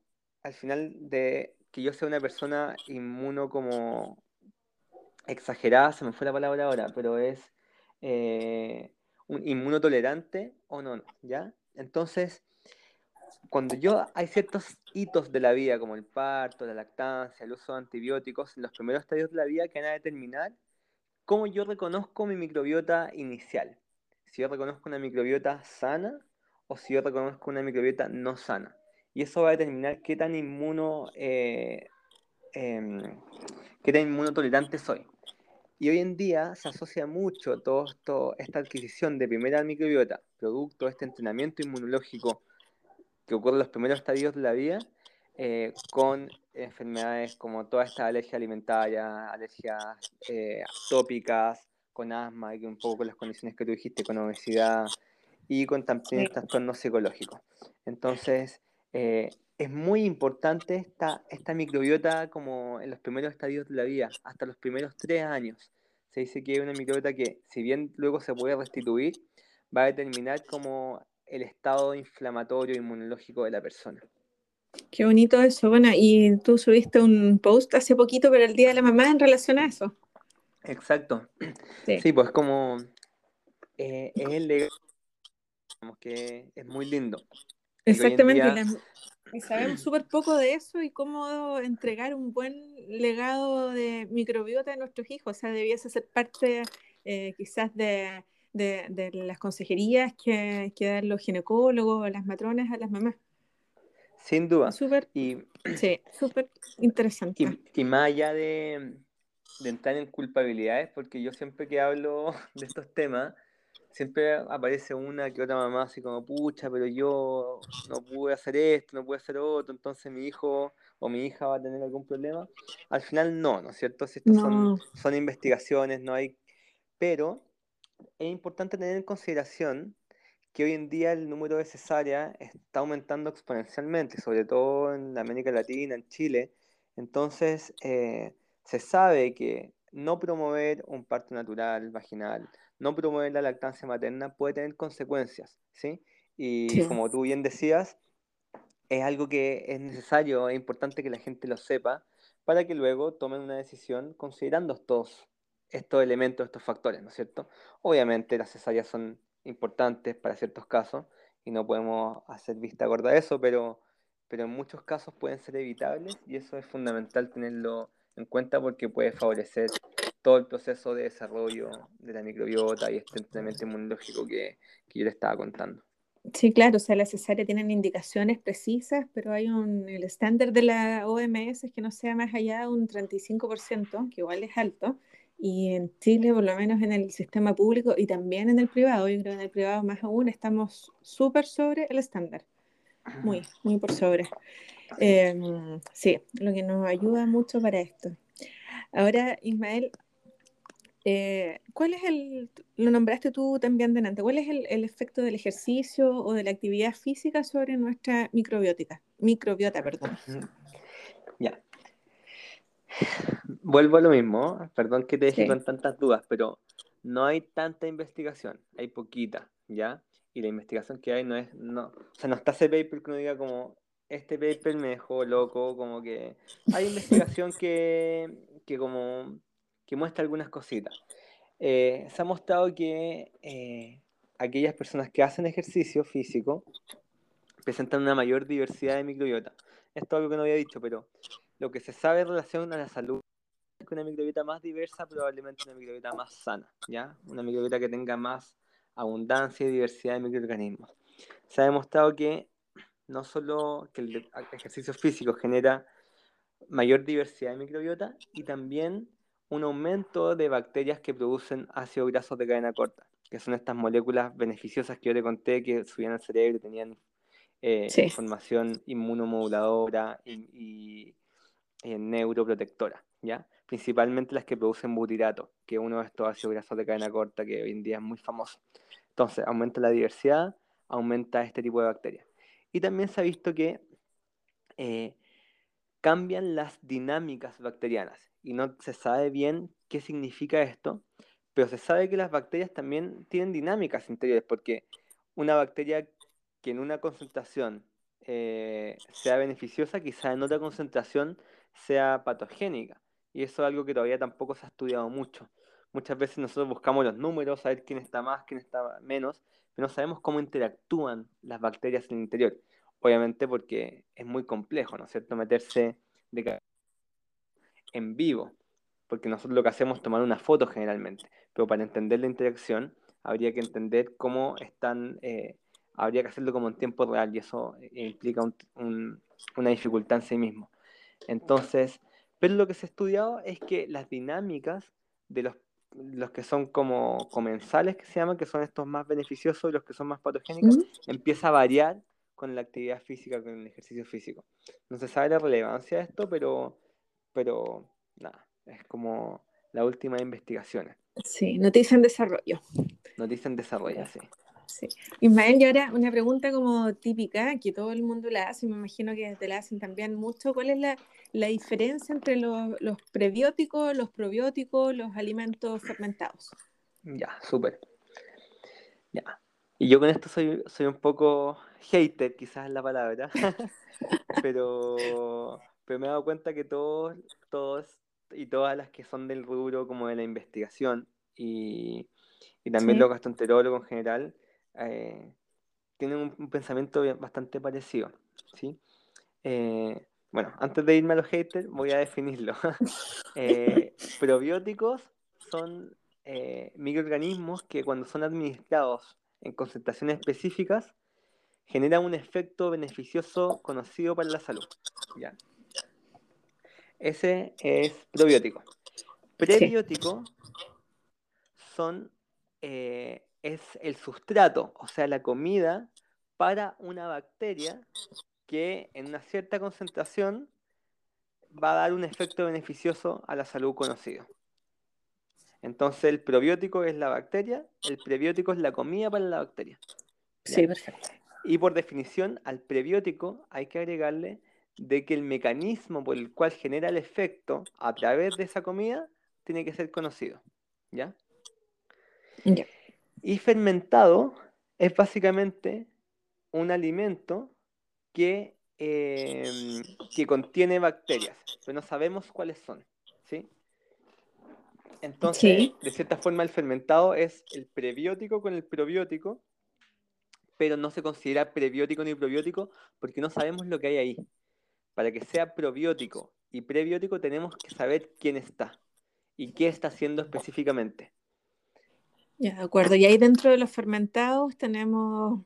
al final de que yo sea una persona inmuno como exagerada, se me fue la palabra ahora, pero es eh, un inmunotolerante o no, ¿ya? Entonces, cuando yo hay ciertos hitos de la vida, como el parto, la lactancia, el uso de antibióticos, en los primeros estadios de la vida que van a determinar cómo yo reconozco mi microbiota inicial. Si yo reconozco una microbiota sana o si yo reconozco una microbiota no sana. Y eso va a determinar qué tan inmuno, eh, em, qué tan inmunotolerante soy. Y hoy en día se asocia mucho todo esto, esta adquisición de primera microbiota, producto de este entrenamiento inmunológico que ocurre en los primeros estadios de la vida, eh, con enfermedades como toda esta alergia alimentaria, alergias eh, atópicas, con asma y un poco con las condiciones que tú dijiste, con obesidad y con también trastornos psicológicos. Entonces, eh, es muy importante esta, esta microbiota como en los primeros estadios de la vida, hasta los primeros tres años. Se dice que es una microbiota que, si bien luego se puede restituir, va a determinar como el estado inflamatorio inmunológico de la persona. Qué bonito eso. Bueno, y tú subiste un post hace poquito, pero el Día de la Mamá en relación a eso. Exacto. Sí, pues como eh, es el legado, que es muy lindo. Exactamente, y sabemos súper poco de eso y cómo entregar un buen legado de microbiota a nuestros hijos. O sea, debiese ser parte eh, quizás de, las consejerías que, que dan los ginecólogos, las matronas a las mamás. Sin duda. Súper, y, sí, súper interesante. Y, más allá de, de entrar en culpabilidades, porque yo siempre que hablo de estos temas, siempre aparece una que otra mamá así como, pucha, pero yo no pude hacer esto, no pude hacer otro, entonces mi hijo o mi hija va a tener algún problema. Al final no, ¿no es cierto? Si estas son, son investigaciones, no hay... Pero es importante tener en consideración que hoy en día el número de cesáreas está aumentando exponencialmente, sobre todo en América Latina, en Chile. Entonces, eh, se sabe que no promover un parto natural, vaginal, no promover la lactancia materna puede tener consecuencias, ¿sí? Y como tú bien decías, es algo que es necesario, es importante que la gente lo sepa para que luego tomen una decisión considerando estos, estos elementos, estos factores, ¿no es cierto? Obviamente las cesáreas son importantes para ciertos casos y no podemos hacer vista gorda de eso, pero, pero en muchos casos pueden ser evitables y eso es fundamental tenerlo en cuenta porque puede favorecer todo el proceso de desarrollo de la microbiota y este entrenamiento inmunológico que, que yo le estaba contando. Sí, claro, o sea, las cesáreas tienen indicaciones precisas, pero hay un, el estándar de la OMS es que no sea más allá de un 35%, que igual es alto, y en Chile, por lo menos en el sistema público y también en el privado, yo creo que en el privado más aún estamos súper sobre el estándar. Muy, muy por sobre. Em, sí, lo que nos ayuda mucho para esto. Ahora, Ismael, eh, ¿cuál es el, lo nombraste tú también delante, cuál es el, el, efecto del ejercicio o de la actividad física sobre nuestra microbiótica? Microbiota, perdón. Ya, Vuelvo a lo mismo, perdón que te deje con tantas dudas, pero no hay tanta investigación, hay poquita, ¿ya? Y la investigación que hay no es, no, o sea, no está ese paper que uno diga como, este paper me dejó loco, como que hay investigación que, que como, que muestra algunas cositas. Eh, se ha mostrado que eh, aquellas personas que hacen ejercicio físico presentan una mayor diversidad de microbiota. Esto es algo que no había dicho, pero lo que se sabe en relación a la salud es que una microbiota más diversa probablemente una microbiota más sana, ¿ya? Una microbiota que tenga más abundancia y diversidad de microorganismos. Se ha demostrado que no solo que el ejercicio físico genera mayor diversidad de microbiota y también un aumento de bacterias que producen ácidos grasos de cadena corta, que son estas moléculas beneficiosas que yo te conté que subían al cerebro y tenían eh, información inmunomoduladora y neuroprotectora, ¿ya? Principalmente las que producen butirato, que es uno de estos ácidos grasos de cadena corta que hoy en día es muy famoso. Entonces, aumenta la diversidad, aumenta este tipo de bacterias. Y también se ha visto que eh, cambian las dinámicas bacterianas. Y no se sabe bien qué significa esto, pero se sabe que las bacterias también tienen dinámicas interiores, porque una bacteria que en una concentración eh, sea beneficiosa, quizá en otra concentración sea patogénica. Y eso es algo que todavía tampoco se ha estudiado mucho. Muchas veces nosotros buscamos los números, saber quién está más, quién está menos, pero no sabemos cómo interactúan las bacterias en el interior. Obviamente porque es muy complejo, ¿no es cierto?, meterse de en vivo, porque nosotros lo que hacemos es tomar una foto generalmente, pero para entender la interacción habría que entender cómo están eh, habría que hacerlo como en tiempo real y eso implica una dificultad en sí mismo. Entonces, pero lo que se ha estudiado es que las dinámicas de los, los que son como comensales, que se llaman, que son estos más beneficiosos y los que son más patogénicos, empieza a variar con la actividad física, con el ejercicio físico. No se sabe la relevancia de esto, pero, pero nada, es como la última investigación. Sí, noticia en desarrollo. Noticia en desarrollo, sí. Sí. Ismael, y ahora una pregunta como típica que todo el mundo la hace, y me imagino que te la hacen también mucho. ¿Cuál es la, la diferencia entre los, los, prebióticos, los probióticos, los alimentos fermentados? Ya, súper. Ya. Y yo con esto soy, soy un poco hater, quizás es la palabra, pero, pero me he dado cuenta que todos, todos y todas las que son del rubro como de la investigación y, y también los gastroenterólogos en general, eh, tienen un, pensamiento bastante parecido. ¿sí? Eh, bueno, antes de irme a los haters, voy a definirlo. Eh, probióticos son microorganismos que cuando son administrados en concentraciones específicas generan un efecto beneficioso conocido para la salud. ¿ya? Ese es probiótico. Prebiótico son es el sustrato, o sea, la comida para una bacteria que en una cierta concentración va a dar un efecto beneficioso a la salud conocido. Entonces el probiótico es la bacteria, el prebiótico es la comida para la bacteria. Sí, perfecto. Y por definición, al prebiótico hay que agregarle de que el mecanismo por el cual genera el efecto a través de esa comida tiene que ser conocido. ¿Ya? Ya. Y fermentado es básicamente un alimento que, em, que contiene bacterias, pero no sabemos cuáles son. ¿sí? Entonces, de cierta forma, el fermentado es el prebiótico con el probiótico, pero no se considera prebiótico ni probiótico porque no sabemos lo que hay ahí. Para que sea probiótico y prebiótico tenemos que saber quién está y qué está haciendo específicamente. Ya, de acuerdo. Y ahí dentro de los fermentados tenemos,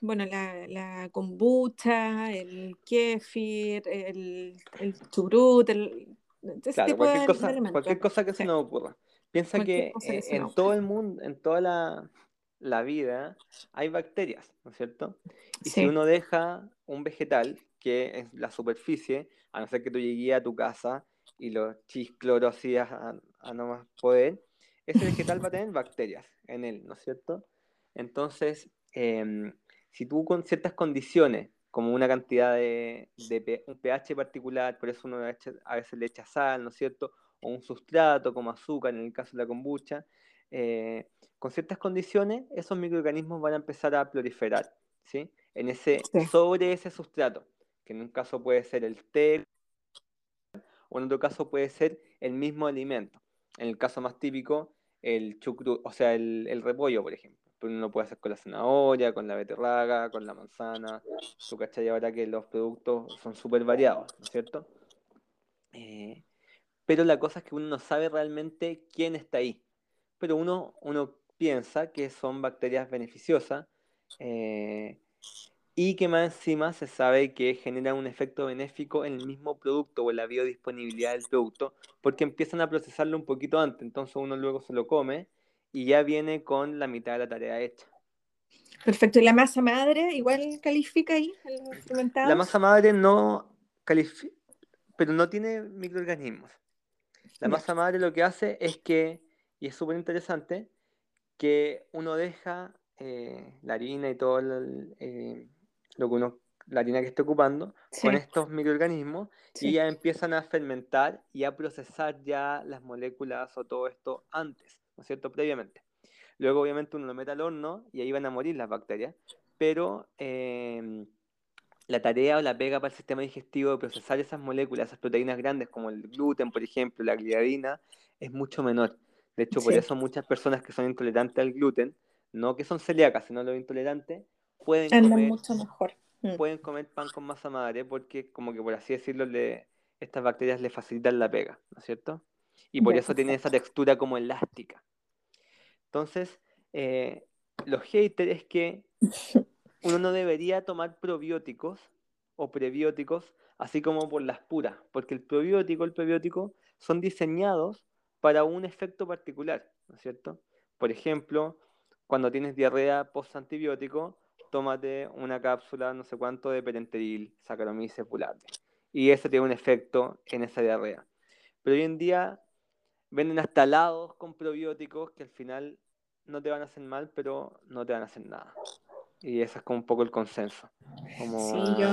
bueno, la, la kombucha, el kefir, el, el churut, el, claro, cualquier, cosa, cualquier cosa que se nos ocurra. Piensa que, eh, en todo el mundo, en toda la, la, vida, hay bacterias, ¿no es cierto? Y si uno deja un vegetal, que es la superficie, a no ser que tú llegues a tu casa y lo chiscloro así a, a no más poder, ese vegetal va a tener bacterias en él, ¿no es cierto? Entonces, em, si tú con ciertas condiciones, como una cantidad de, un pH particular, por eso uno a veces le echa sal, ¿no es cierto? O un sustrato como azúcar en el caso de la kombucha, eh, con ciertas condiciones, esos microorganismos van a empezar a proliferar, ¿sí? En ese, sobre ese sustrato, que en un caso puede ser el té, o en otro caso puede ser el mismo alimento. En el caso más típico, el chucrut, o sea, el, repollo, por ejemplo. Uno lo puede hacer con la zanahoria, con la beterraga, con la manzana. Tú cachai ahora que los productos son súper variados, ¿no es cierto? Eh, pero la cosa es que uno no sabe realmente quién está ahí. Pero uno, uno piensa que son bacterias beneficiosas eh, y que más encima se sabe que generan un efecto benéfico en el mismo producto o en la biodisponibilidad del producto, porque empiezan a procesarlo un poquito antes, entonces uno luego se lo come y ya viene con la mitad de la tarea hecha. Perfecto, ¿y la masa madre igual califica ahí La masa madre no califica, pero no tiene microorganismos. La masa madre lo que hace es que, y es súper interesante, que uno deja eh, la harina y todo el, eh, lo que uno, la harina que esté ocupando, con estos microorganismos y ya empiezan a fermentar y a procesar ya las moléculas o todo esto antes, ¿no es cierto? Previamente. Luego obviamente uno lo mete al horno y ahí van a morir las bacterias, pero em, la tarea o la pega para el sistema digestivo de procesar esas moléculas, esas proteínas grandes como el gluten, por ejemplo, la gliadina, es mucho menor. De hecho, por eso muchas personas que son intolerantes al gluten, no que son celíacas, sino los intolerantes, pueden comer, mucho mejor. Mm. Pueden comer pan con masa madre porque, como que por así decirlo, le, estas bacterias le facilitan la pega, ¿no es cierto? Y por eso tiene esa textura como elástica. Entonces, eh, los haters es que uno no debería tomar probióticos o prebióticos así como por las puras, porque el probiótico, el prebiótico son diseñados para un efecto particular, ¿no es cierto? Por ejemplo, cuando tienes diarrea post-antibiótico, tómate una cápsula, no sé cuánto, de perenteril, Saccharomyces boulardii. Y eso tiene un efecto en esa diarrea. Pero hoy en día venden hasta helados con probióticos que al final no te van a hacer mal, pero no te van a hacer nada. Y ese es como un poco el consenso. Sí, yo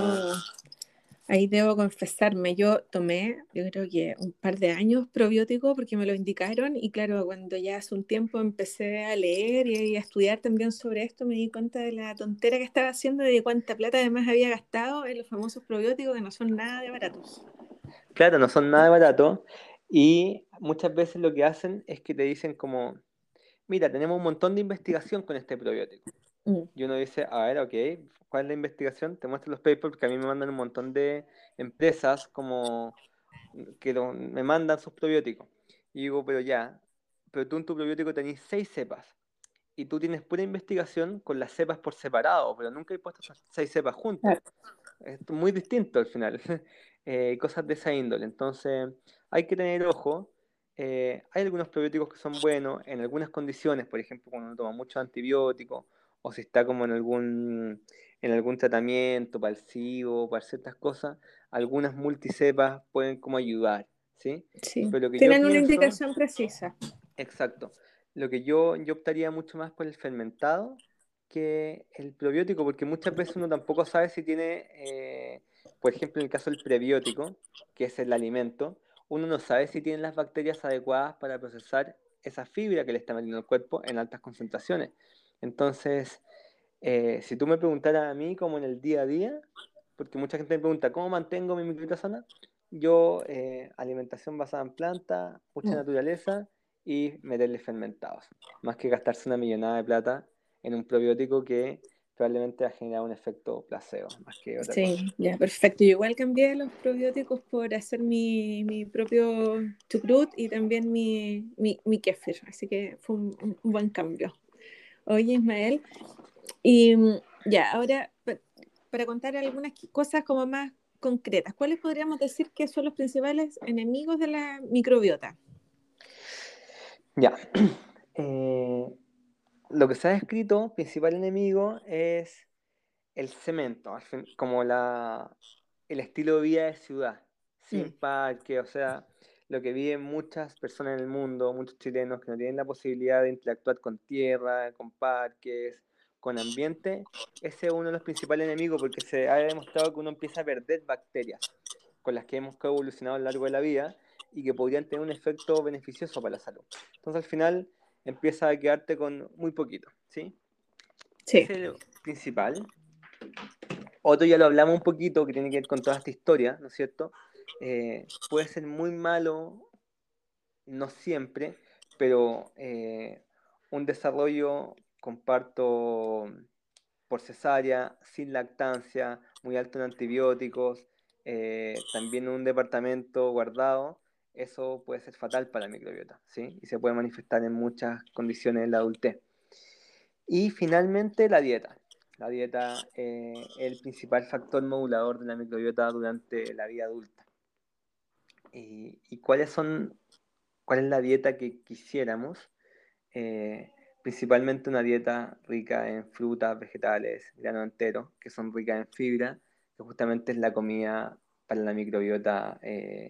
ahí debo confesarme, yo tomé, yo creo que un par de años probiótico porque me lo indicaron y claro, cuando ya hace un tiempo empecé a leer y a estudiar también sobre esto, me di cuenta de la tontera que estaba haciendo y de cuánta plata además había gastado en los famosos probióticos que no son nada de baratos. Claro, no son nada de baratos y muchas veces lo que hacen es que te dicen como, mira, tenemos un montón de investigación con este probiótico. Mm. Y uno dice, a ver, ok, ¿cuál es la investigación? Te muestro los papers porque a mí me mandan un montón de empresas como que me mandan sus probióticos. Y digo, pero ya, pero tú en tu probiótico tenés seis cepas. Y tú tienes pura investigación con las cepas por separado, pero nunca he puesto esas seis cepas juntas. Es muy distinto al final. Eh, cosas de esa índole. Entonces, hay que tener ojo. Eh, hay algunos probióticos que son buenos en algunas condiciones, por ejemplo, cuando uno toma mucho antibiótico o si está como en algún, en algún tratamiento para el SIBO, para ciertas cosas, algunas multicepas pueden como ayudar, ¿sí? Sí, tienen una indicación precisa. Exacto. Lo que yo, yo optaría mucho más por el fermentado que el probiótico, porque muchas veces uno tampoco sabe si tiene, eh, por ejemplo, en el caso del prebiótico, que es el alimento, uno no sabe si tiene las bacterias adecuadas para procesar esa fibra que le está metiendo el cuerpo en altas concentraciones. Entonces, eh, si tú me preguntaras a mí como en el día a día, porque mucha gente me pregunta, ¿cómo mantengo mi microbiota sana? Yo, eh, alimentación basada en planta, mucha mm. naturaleza y meterle fermentados. Más que gastarse una millonada de plata en un probiótico que probablemente ha generado un efecto placebo, más que otra sí, ya, perfecto. Yo igual cambié los probióticos por hacer mi, mi propio chucrut y también mi, mi, mi kefir, así que fue un buen cambio. Oye, Ismael, y mm, ya, ahora para contar algunas cosas como más concretas, ¿cuáles podríamos decir que son los principales enemigos de la microbiota? Ya, eh, lo que se ha descrito, principal enemigo es el cemento, como la, el estilo de vida de ciudad, sin mm. parque, o sea, lo que viven muchas personas en el mundo, muchos chilenos que no tienen la posibilidad de interactuar con tierra, con parques, con ambiente, ese es uno de los principales enemigos porque se ha demostrado que uno empieza a perder bacterias con las que hemos evolucionado a lo largo de la vida y que podrían tener un efecto beneficioso para la salud. Entonces al final empieza a quedarte con muy poquito, ¿sí? Sí. Ese es el principal. Otro ya lo hablamos un poquito, que tiene que ver con toda esta historia, ¿no es cierto? Eh, puede ser muy malo, no siempre, pero eh, un desarrollo, comparto, por cesárea, sin lactancia, muy alto en antibióticos, eh, también un departamento guardado, eso puede ser fatal para la microbiota, ¿sí? Y se puede manifestar en muchas condiciones en la adultez. Y finalmente la dieta. La dieta es el principal factor modulador de la microbiota durante la vida adulta. ¿Y, cuáles son, cuál es la dieta que quisiéramos? Eh, principalmente una dieta rica en frutas, vegetales, grano entero, que son ricas en fibra, que justamente es la comida para la microbiota eh,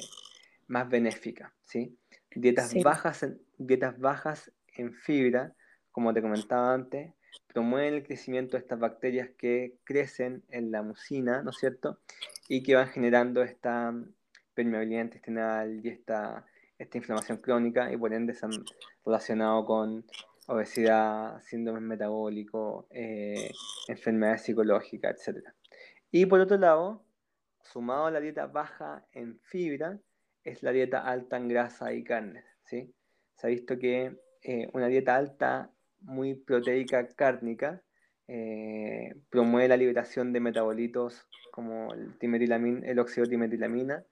más benéfica, ¿sí? Dietas, Bajas en, dietas bajas en fibra, como te comentaba antes, promueven el crecimiento de estas bacterias que crecen en la mucina, ¿no es cierto? Y que van generando esta permeabilidad intestinal y esta, esta inflamación crónica y por ende se han relacionado con obesidad, síndrome metabólico, eh, enfermedades psicológicas, etc. Y por otro lado, sumado a la dieta baja en fibra, es la dieta alta en grasa y carnes. ¿sí? Se ha visto que eh, una dieta alta, muy proteica cárnica, eh, promueve la liberación de metabolitos como el, el óxido timetilamina,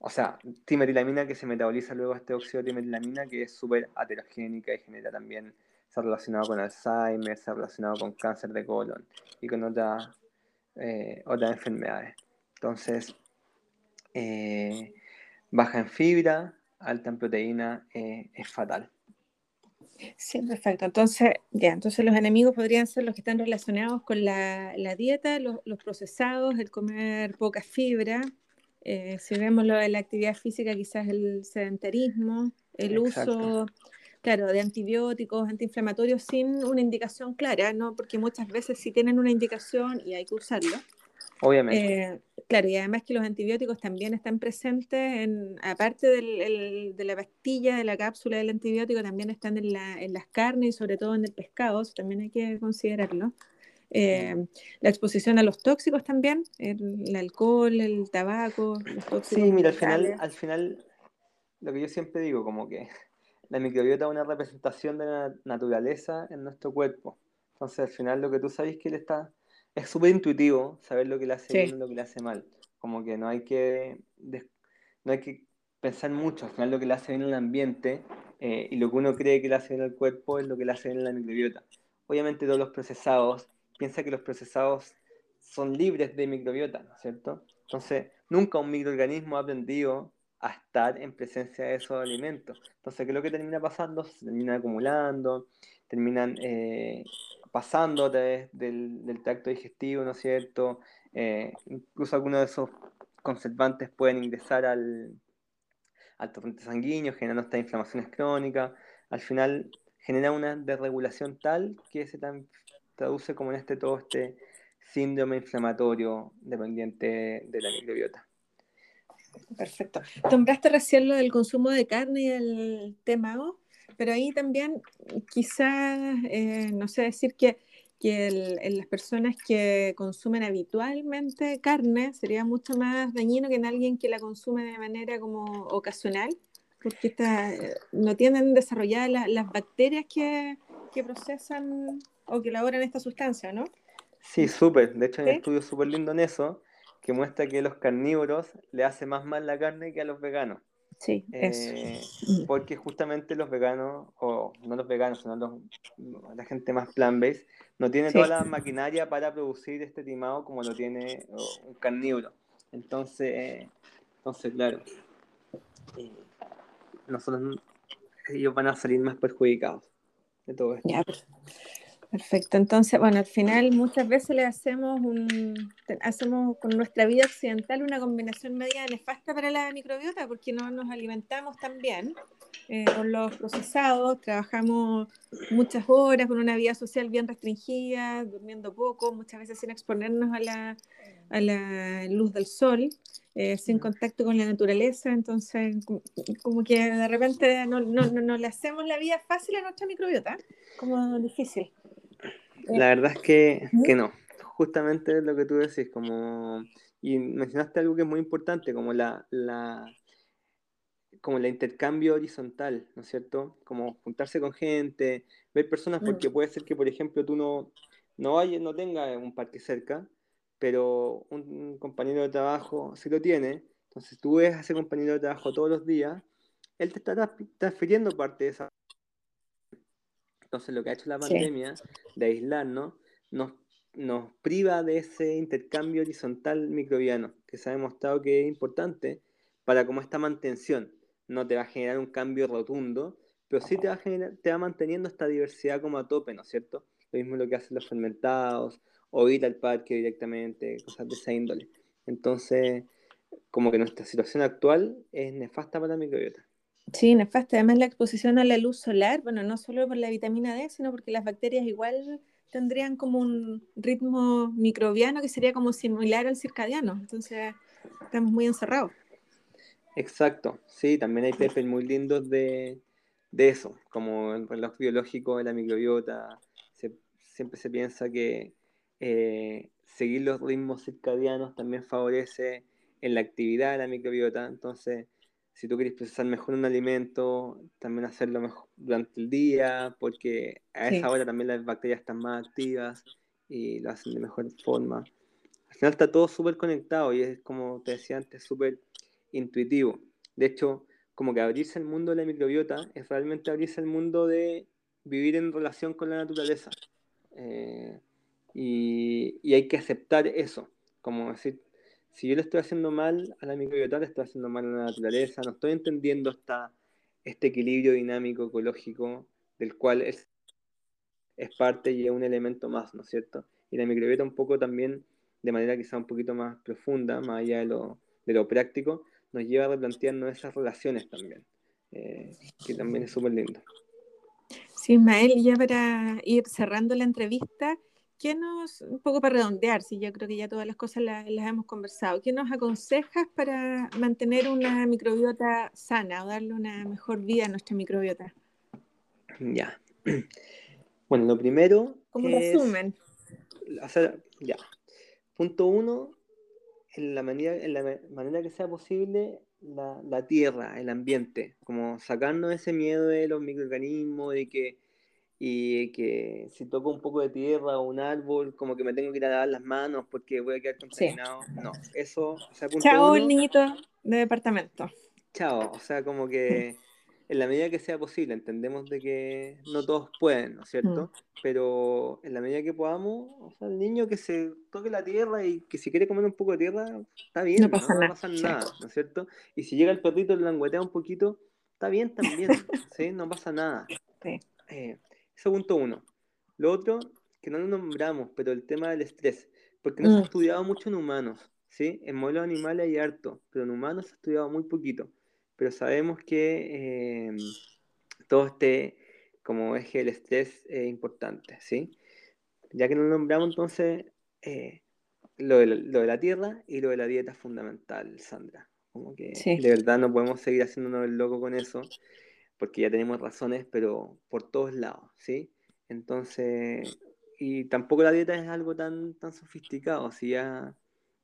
o sea, timetilamina que se metaboliza luego este óxido timetilamina que es súper aterogénica y genera también se relacionado con Alzheimer, se ha relacionado con cáncer de colon y con otras, eh, otras enfermedades. Entonces, eh, baja en fibra, alta en proteína, eh, es fatal. Sí, perfecto. Entonces, ya, entonces los enemigos podrían ser los que están relacionados con la, dieta, los, procesados, el comer poca fibra. Eh, si vemos lo de la actividad física, quizás el sedentarismo, el uso, claro, de antibióticos, antiinflamatorios sin una indicación clara, ¿no? Porque muchas veces sí tienen una indicación y hay que usarlo. Obviamente. Eh, claro, y además que los antibióticos también están presentes, en, aparte de la pastilla, de la cápsula del antibiótico, también están en, las carnes y sobre todo en el pescado, eso también hay que considerarlo. Eh, la exposición a los tóxicos también, el, alcohol, el tabaco, los tóxicos. Sí, mira, al final, al final, lo que yo siempre digo, como que la microbiota es una representación de la naturaleza en nuestro cuerpo. Entonces, al final, lo que tú sabes que le está es súper intuitivo saber lo que le hace bien y lo que le hace mal. Como que no hay que, no hay que pensar mucho, al final lo que le hace bien al ambiente eh, y lo que uno cree que le hace bien al cuerpo es lo que le hace bien a la microbiota. Obviamente todos los procesados, piensa que los procesados son libres de microbiota, ¿no es cierto? Entonces, nunca un microorganismo ha aprendido a estar en presencia de esos alimentos. Entonces, ¿qué es lo que termina pasando? Se termina acumulando, terminan eh, pasando a través del, del, tracto digestivo, ¿no es cierto? Eh, incluso algunos de esos conservantes pueden ingresar al, al torrente sanguíneo, generando estas inflamaciones crónicas. Al final genera una desregulación tal que se traduce como en este todo este síndrome inflamatorio dependiente de la microbiota. Perfecto. Nombraste recién lo del consumo de carne y el tema pero ahí también quizás, eh, no sé decir que, que las personas que consumen habitualmente carne sería mucho más dañino que en alguien que la consume de manera como ocasional, porque no tienen desarrolladas las bacterias que, que, procesan o que elaboran esta sustancia, ¿no? Sí, súper. De hecho, hay un estudio súper lindo en eso que muestra que a los carnívoros le hace más mal la carne que a los veganos. Sí, eso. Eh, porque justamente los veganos, o no los veganos, sino la gente más plant-based, no tiene toda la maquinaria para producir este timado como lo tiene un carnívoro. Entonces, entonces claro, eh, nosotros, ellos van a salir más perjudicados de todo esto. Perfecto, entonces, bueno, al final muchas veces le hacemos un, hacemos con nuestra vida occidental una combinación media nefasta para la microbiota porque no nos alimentamos tan bien eh, con los procesados, trabajamos muchas horas con una vida social bien restringida, durmiendo poco, muchas veces sin exponernos a la, a la luz del sol, eh, sin contacto con la naturaleza, entonces como que de repente no, no, no, le hacemos la vida fácil a nuestra microbiota, como difícil. La verdad es que, que no. Justamente lo que tú decís, como. Y mencionaste algo que es muy importante, como la, la como el intercambio horizontal, ¿no es cierto? Como juntarse con gente, ver personas, porque puede ser que, por ejemplo, tú no, no, vayas, no tengas un parque cerca, pero un, compañero de trabajo sí lo tiene, entonces tú ves a ese compañero de trabajo todos los días, él te está transfiriendo parte de esa entonces, lo que ha hecho la pandemia de aislarnos nos, nos priva de ese intercambio horizontal microbiano, que se ha demostrado que es importante para como esta mantención. No te va a generar un cambio rotundo, pero sí te va, a te va manteniendo esta diversidad como a tope, ¿no es cierto? Lo mismo lo que hacen los fermentados, o ir al parque directamente, cosas de esa índole. Entonces, como que nuestra situación actual es nefasta para la microbiota. Sí, nefasta. Además, la exposición a la luz solar, bueno, no solo por la vitamina D, sino porque las bacterias igual tendrían como un ritmo microbiano que sería como similar al circadiano. Entonces, estamos muy encerrados. Exacto, sí, también hay papers muy lindos de, eso, como el reloj biológico de la microbiota. siempre se piensa que eh, seguir los ritmos circadianos también favorece en la actividad de la microbiota. Entonces, si tú quieres procesar mejor un alimento, también hacerlo mejor durante el día, porque a esa hora también las bacterias están más activas y lo hacen de mejor forma. Al final está todo súper conectado y es como te decía antes, súper intuitivo. De hecho, como que abrirse el mundo de la microbiota es realmente abrirse el mundo de, vivir en relación con la naturaleza. Eh, y, y, hay que aceptar eso, como decir, si yo le estoy haciendo mal a la microbiota, le estoy haciendo mal a la naturaleza, no estoy entendiendo esta, este equilibrio dinámico ecológico del cual es, es parte y es un elemento más, ¿no es cierto? Y la microbiota un poco también, de manera quizá un poquito más profunda, más allá de lo, de lo práctico, nos lleva a replantearnos esas relaciones también, eh, que también es súper lindo. Sí, Ismael, ya para ir cerrando la entrevista, ¿qué nos, un poco para redondear, si yo creo que ya todas las cosas las, hemos conversado, ¿qué nos aconsejas para mantener una microbiota sana o darle una mejor vida a nuestra microbiota? Ya. Bueno, lo primero. Como resumen. Hacer, ya. Punto uno, en la manera, en la manera que sea posible, la, la, tierra, el ambiente, como sacarnos ese miedo de los microorganismos, de que, y que si toco un poco de tierra o un árbol, como que me tengo que ir a lavar las manos porque voy a quedar contaminado. No, eso. O sea, Chao, el niñito de departamento. Chao, o sea, como que en la medida que sea posible, entendemos de que no todos pueden, ¿no es cierto? Mm. Pero en la medida que podamos, o sea, el niño que se toque la tierra y que si quiere comer un poco de tierra, está bien, no pasa, nada. ¿no es cierto? Y si llega el perrito y le languetea un poquito, está bien también, ¿sí? No pasa nada. Sí. Eh, eso punto uno. Lo otro, que no lo nombramos, pero el tema del estrés, porque no se ha mm. estudiado mucho en humanos, ¿sí? En modelos animales hay harto, pero en humanos se ha estudiado muy poquito pero sabemos que em, todo este como eje del estrés es importante, ¿sí? Ya que nos nombramos entonces eh, lo, de, la tierra y lo de la dieta es fundamental, Sandra. Como que de verdad no podemos seguir haciéndonos el loco con eso, porque ya tenemos razones, pero por todos lados, ¿sí? Entonces, y tampoco la dieta es algo tan, tan sofisticado, si ya,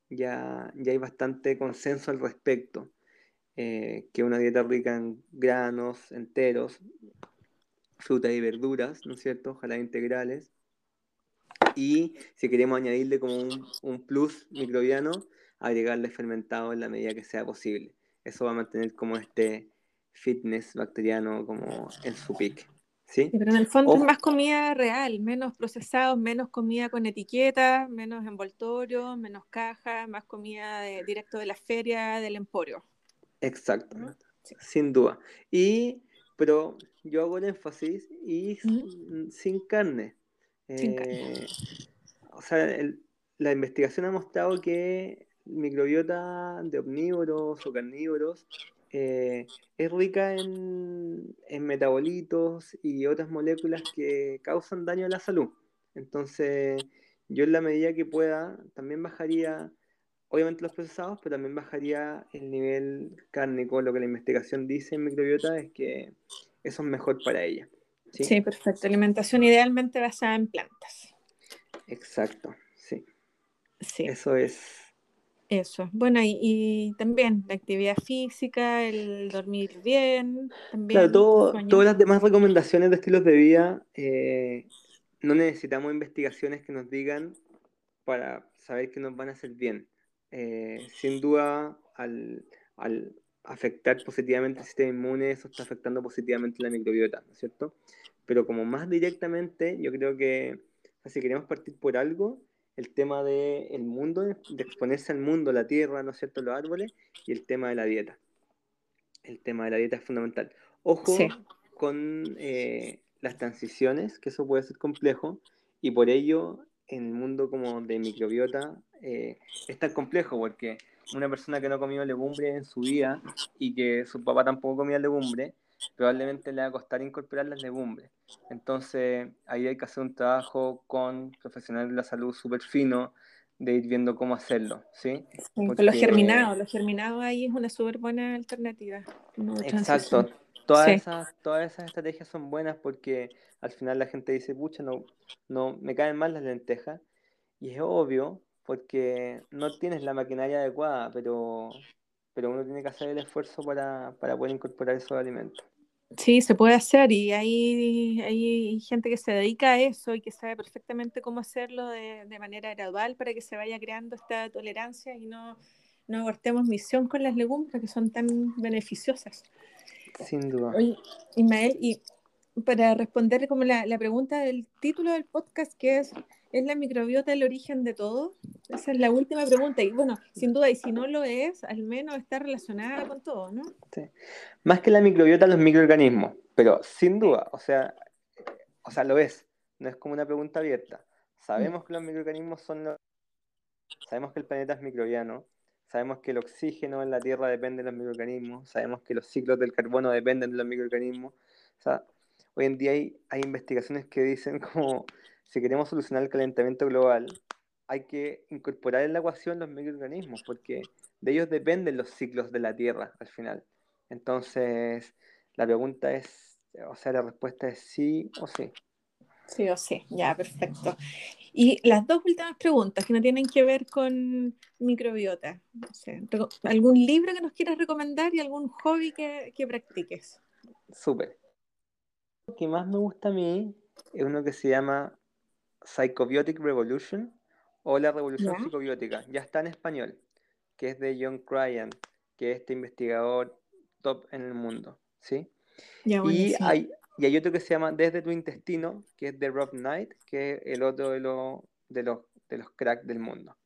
ya, ya hay bastante consenso al respecto. Eh, que una dieta rica en granos enteros, frutas y verduras, ¿no es cierto? Ojalá integrales. Y si queremos añadirle como un, plus microbiano, agregarle fermentado en la medida que sea posible. Eso va a mantener como este fitness bacteriano como en su pick. ¿Sí? pero en el fondo es más comida real, menos procesados, menos comida con etiqueta, menos envoltorio, menos cajas, más comida directo de la feria, del emporio. Exacto, sin duda. Y, pero yo hago el énfasis y sin carne. Eh, o sea, la investigación ha mostrado que microbiota de omnívoros o carnívoros eh, es rica en, en, metabolitos y otras moléculas que causan daño a la salud. Entonces, yo en la medida que pueda, también bajaría obviamente los procesados, pero también bajaría el nivel cárnico. Lo que la investigación dice en microbiota es que eso es mejor para ella. Sí, perfecto. Alimentación idealmente basada en plantas. Exacto, sí. Sí. Eso es. Eso. Bueno, y, también la actividad física, el dormir bien. También claro, todas las demás recomendaciones de estilos de vida, eh, no necesitamos investigaciones que nos digan para saber que nos van a hacer bien. Eh, sin duda, al, afectar positivamente el sistema inmune, eso está afectando positivamente la microbiota, ¿no es cierto? Pero como más directamente, yo creo que si queremos partir por algo, el tema del mundo, de exponerse al mundo, la tierra, ¿no es cierto?, los árboles, y el tema de la dieta. El tema de la dieta es fundamental. Ojo con eh, las transiciones, que eso puede ser complejo, y por ello en el mundo como de microbiota eh, es tan complejo porque una persona que no ha comido legumbre en su vida y que su papá tampoco comía legumbre, probablemente le va a costar incorporar las legumbres. Entonces ahí hay que hacer un trabajo con profesionales de la salud súper fino de ir viendo cómo hacerlo, ¿sí? los germinados, los germinados ahí es una súper buena alternativa. Exacto, todas, esas, todas esas estrategias son buenas porque al final la gente dice, pucha, no, no, me caen mal las lentejas. Y es obvio porque no tienes la maquinaria adecuada, pero, pero uno tiene que hacer el esfuerzo para, poder incorporar esos alimentos. Sí, se puede hacer y hay, hay gente que se dedica a eso y que sabe perfectamente cómo hacerlo de, manera gradual para que se vaya creando esta tolerancia y no, no abortemos misión con las legumbres que son tan beneficiosas. Sin duda. Oye, Ismael, y para responder como la, la, pregunta del título del podcast, que es, ¿es la microbiota el origen de todo? Esa es la última pregunta. Y bueno, sin duda, y si no lo es, al menos está relacionada con todo, ¿no? Sí. Más que la microbiota, los microorganismos, pero sin duda, o sea, o sea, lo es, no es como una pregunta abierta. Sabemos que los microorganismos son los... Sabemos que el planeta es microbiano, sabemos que el oxígeno en la Tierra depende de los microorganismos, sabemos que los ciclos del carbono dependen de los microorganismos. O sea, hoy en día hay, hay investigaciones que dicen como si queremos solucionar el calentamiento global, hay que incorporar en la ecuación los microorganismos, porque de ellos dependen los ciclos de la Tierra al final. Entonces, la pregunta es, o sea, la respuesta es sí o sí. Sí o sí, ya, perfecto. Y las dos últimas preguntas que no tienen que ver con microbiota. ¿Algún libro que nos quieras recomendar y algún hobby que, que practiques? Súper. Lo que más me gusta a mí es uno que se llama Psychobiotic Revolution o La Revolución Psicobiótica. Ya está en español, que es de John Cryan, que es este investigador top en el mundo. ¿sí? y, hay, y hay otro que se llama Desde tu intestino, que es de Rob Knight, que es el otro de, de, los, de los cracks del mundo.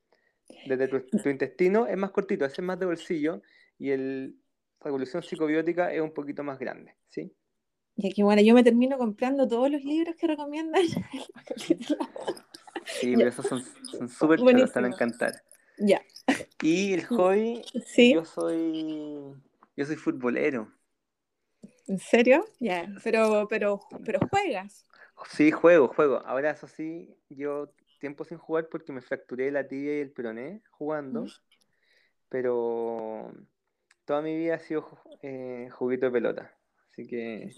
Desde tu, tu, intestino es más cortito, ese es más de bolsillo, y el Revolución Psicobiótica es un poquito más grande. ¿sí? Y aquí, bueno, yo me termino comprando todos los libros que recomiendan. sí, pero esos son súper chulos, están a encantar. Ya. Y el hobby, ¿Sí? yo soy yo soy futbolero. ¿En serio? Ya, pero, pero, pero juegas. Sí, juego, juego. Ahora eso sí, yo tiempo sin jugar porque me fracturé la tibia y el peroné jugando. Pero toda mi vida ha sido eh, juguito de pelota. Así que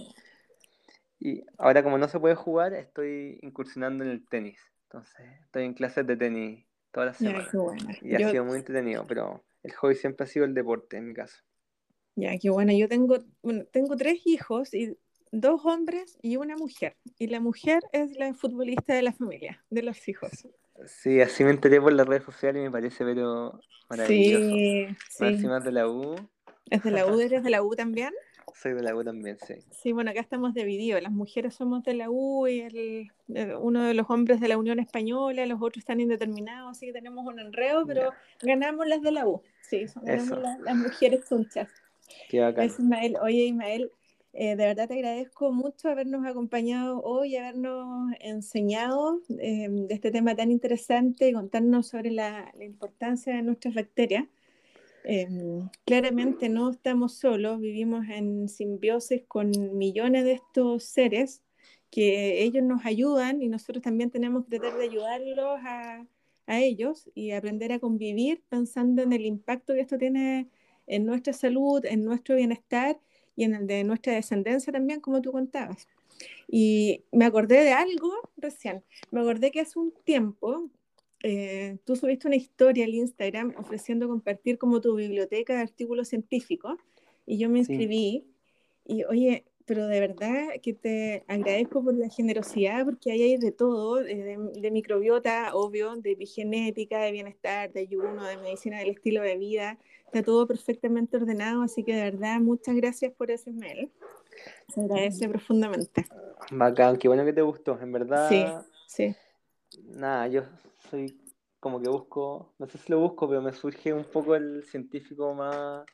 y ahora como no se puede jugar, estoy incursionando en el tenis. Entonces, estoy en clases de tenis todas las semanas. Y ha sido muy entretenido, pero el hobby siempre ha sido el deporte en mi caso. Ya, qué bueno. Yo tengo, bueno, tengo tres hijos y dos hombres y una mujer. Y la mujer es la futbolista de la familia, de los hijos. Sí, así me enteré por las redes sociales y me parece pero maravilloso. Sí, sí. Encima de la U. ¿Es de la U? ¿Eres de la U también? Soy de la U también, sí. Sí, bueno, acá estamos divididos. Las mujeres somos de la U y el, uno de los hombres de la Unión Española, los otros están indeterminados, así que tenemos un enredo, pero ganamos las de la U. Sí, ganamos las, mujeres tunchas. Qué bacán. Ismael. Oye, Ismael, eh, de verdad te agradezco mucho habernos acompañado hoy, habernos enseñado eh, de este tema tan interesante y contarnos sobre la, la importancia de nuestras bacterias. Em, claramente no estamos solos, vivimos en simbiosis con millones de estos seres que ellos nos ayudan y nosotros también tenemos que tratar de ayudarlos a, a ellos y aprender a convivir pensando en el impacto que esto tiene en nuestra salud, en nuestro bienestar y en el de nuestra descendencia también, como tú contabas. Y me acordé de algo recién, me acordé que hace un tiempo eh, tú subiste una historia al Instagram ofreciendo compartir como tu biblioteca de artículos científicos y yo me inscribí y oye, pero de verdad que te agradezco por la generosidad porque ahí hay de todo, eh, de, microbiota, obvio, de epigenética, de bienestar, de ayuno, de medicina del estilo de vida, está todo perfectamente ordenado, así que de verdad muchas gracias por ese mail. Se agradece profundamente. Bacán, qué bueno que te gustó, en verdad. Sí, sí. Nada, yo soy como que busco, no sé si lo busco, pero me surge un poco el científico más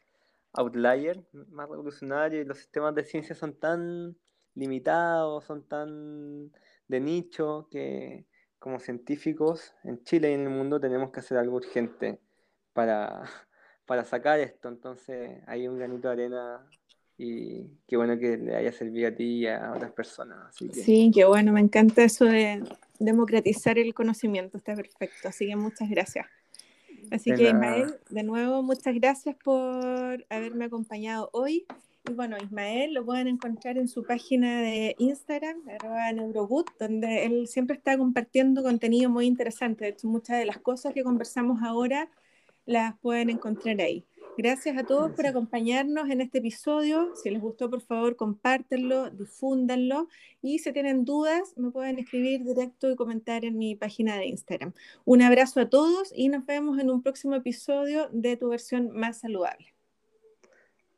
outlier, más revolucionario, y los sistemas de ciencia son tan limitados, son tan de nicho, que como científicos en Chile y en el mundo tenemos que hacer algo urgente para, para sacar esto. Entonces hay un granito de arena y qué bueno que le haya servido a ti y a otras personas. Sí, qué bueno, me encanta eso de democratizar el conocimiento, está perfecto, así que muchas gracias. Así que Ismael, de nuevo, muchas gracias por haberme acompañado hoy. Y bueno, Ismael lo pueden encontrar en su página de Instagram, arroba neurogut, donde él siempre está compartiendo contenido muy interesante. De hecho, muchas de las cosas que conversamos ahora las pueden encontrar ahí. Gracias a todos por acompañarnos en este episodio. Si les gustó, por favor, compártenlo, difúndanlo. Y si tienen dudas, me pueden escribir directo y comentar en mi página de Instagram. Un abrazo a todos y nos vemos en un próximo episodio de tu versión más saludable.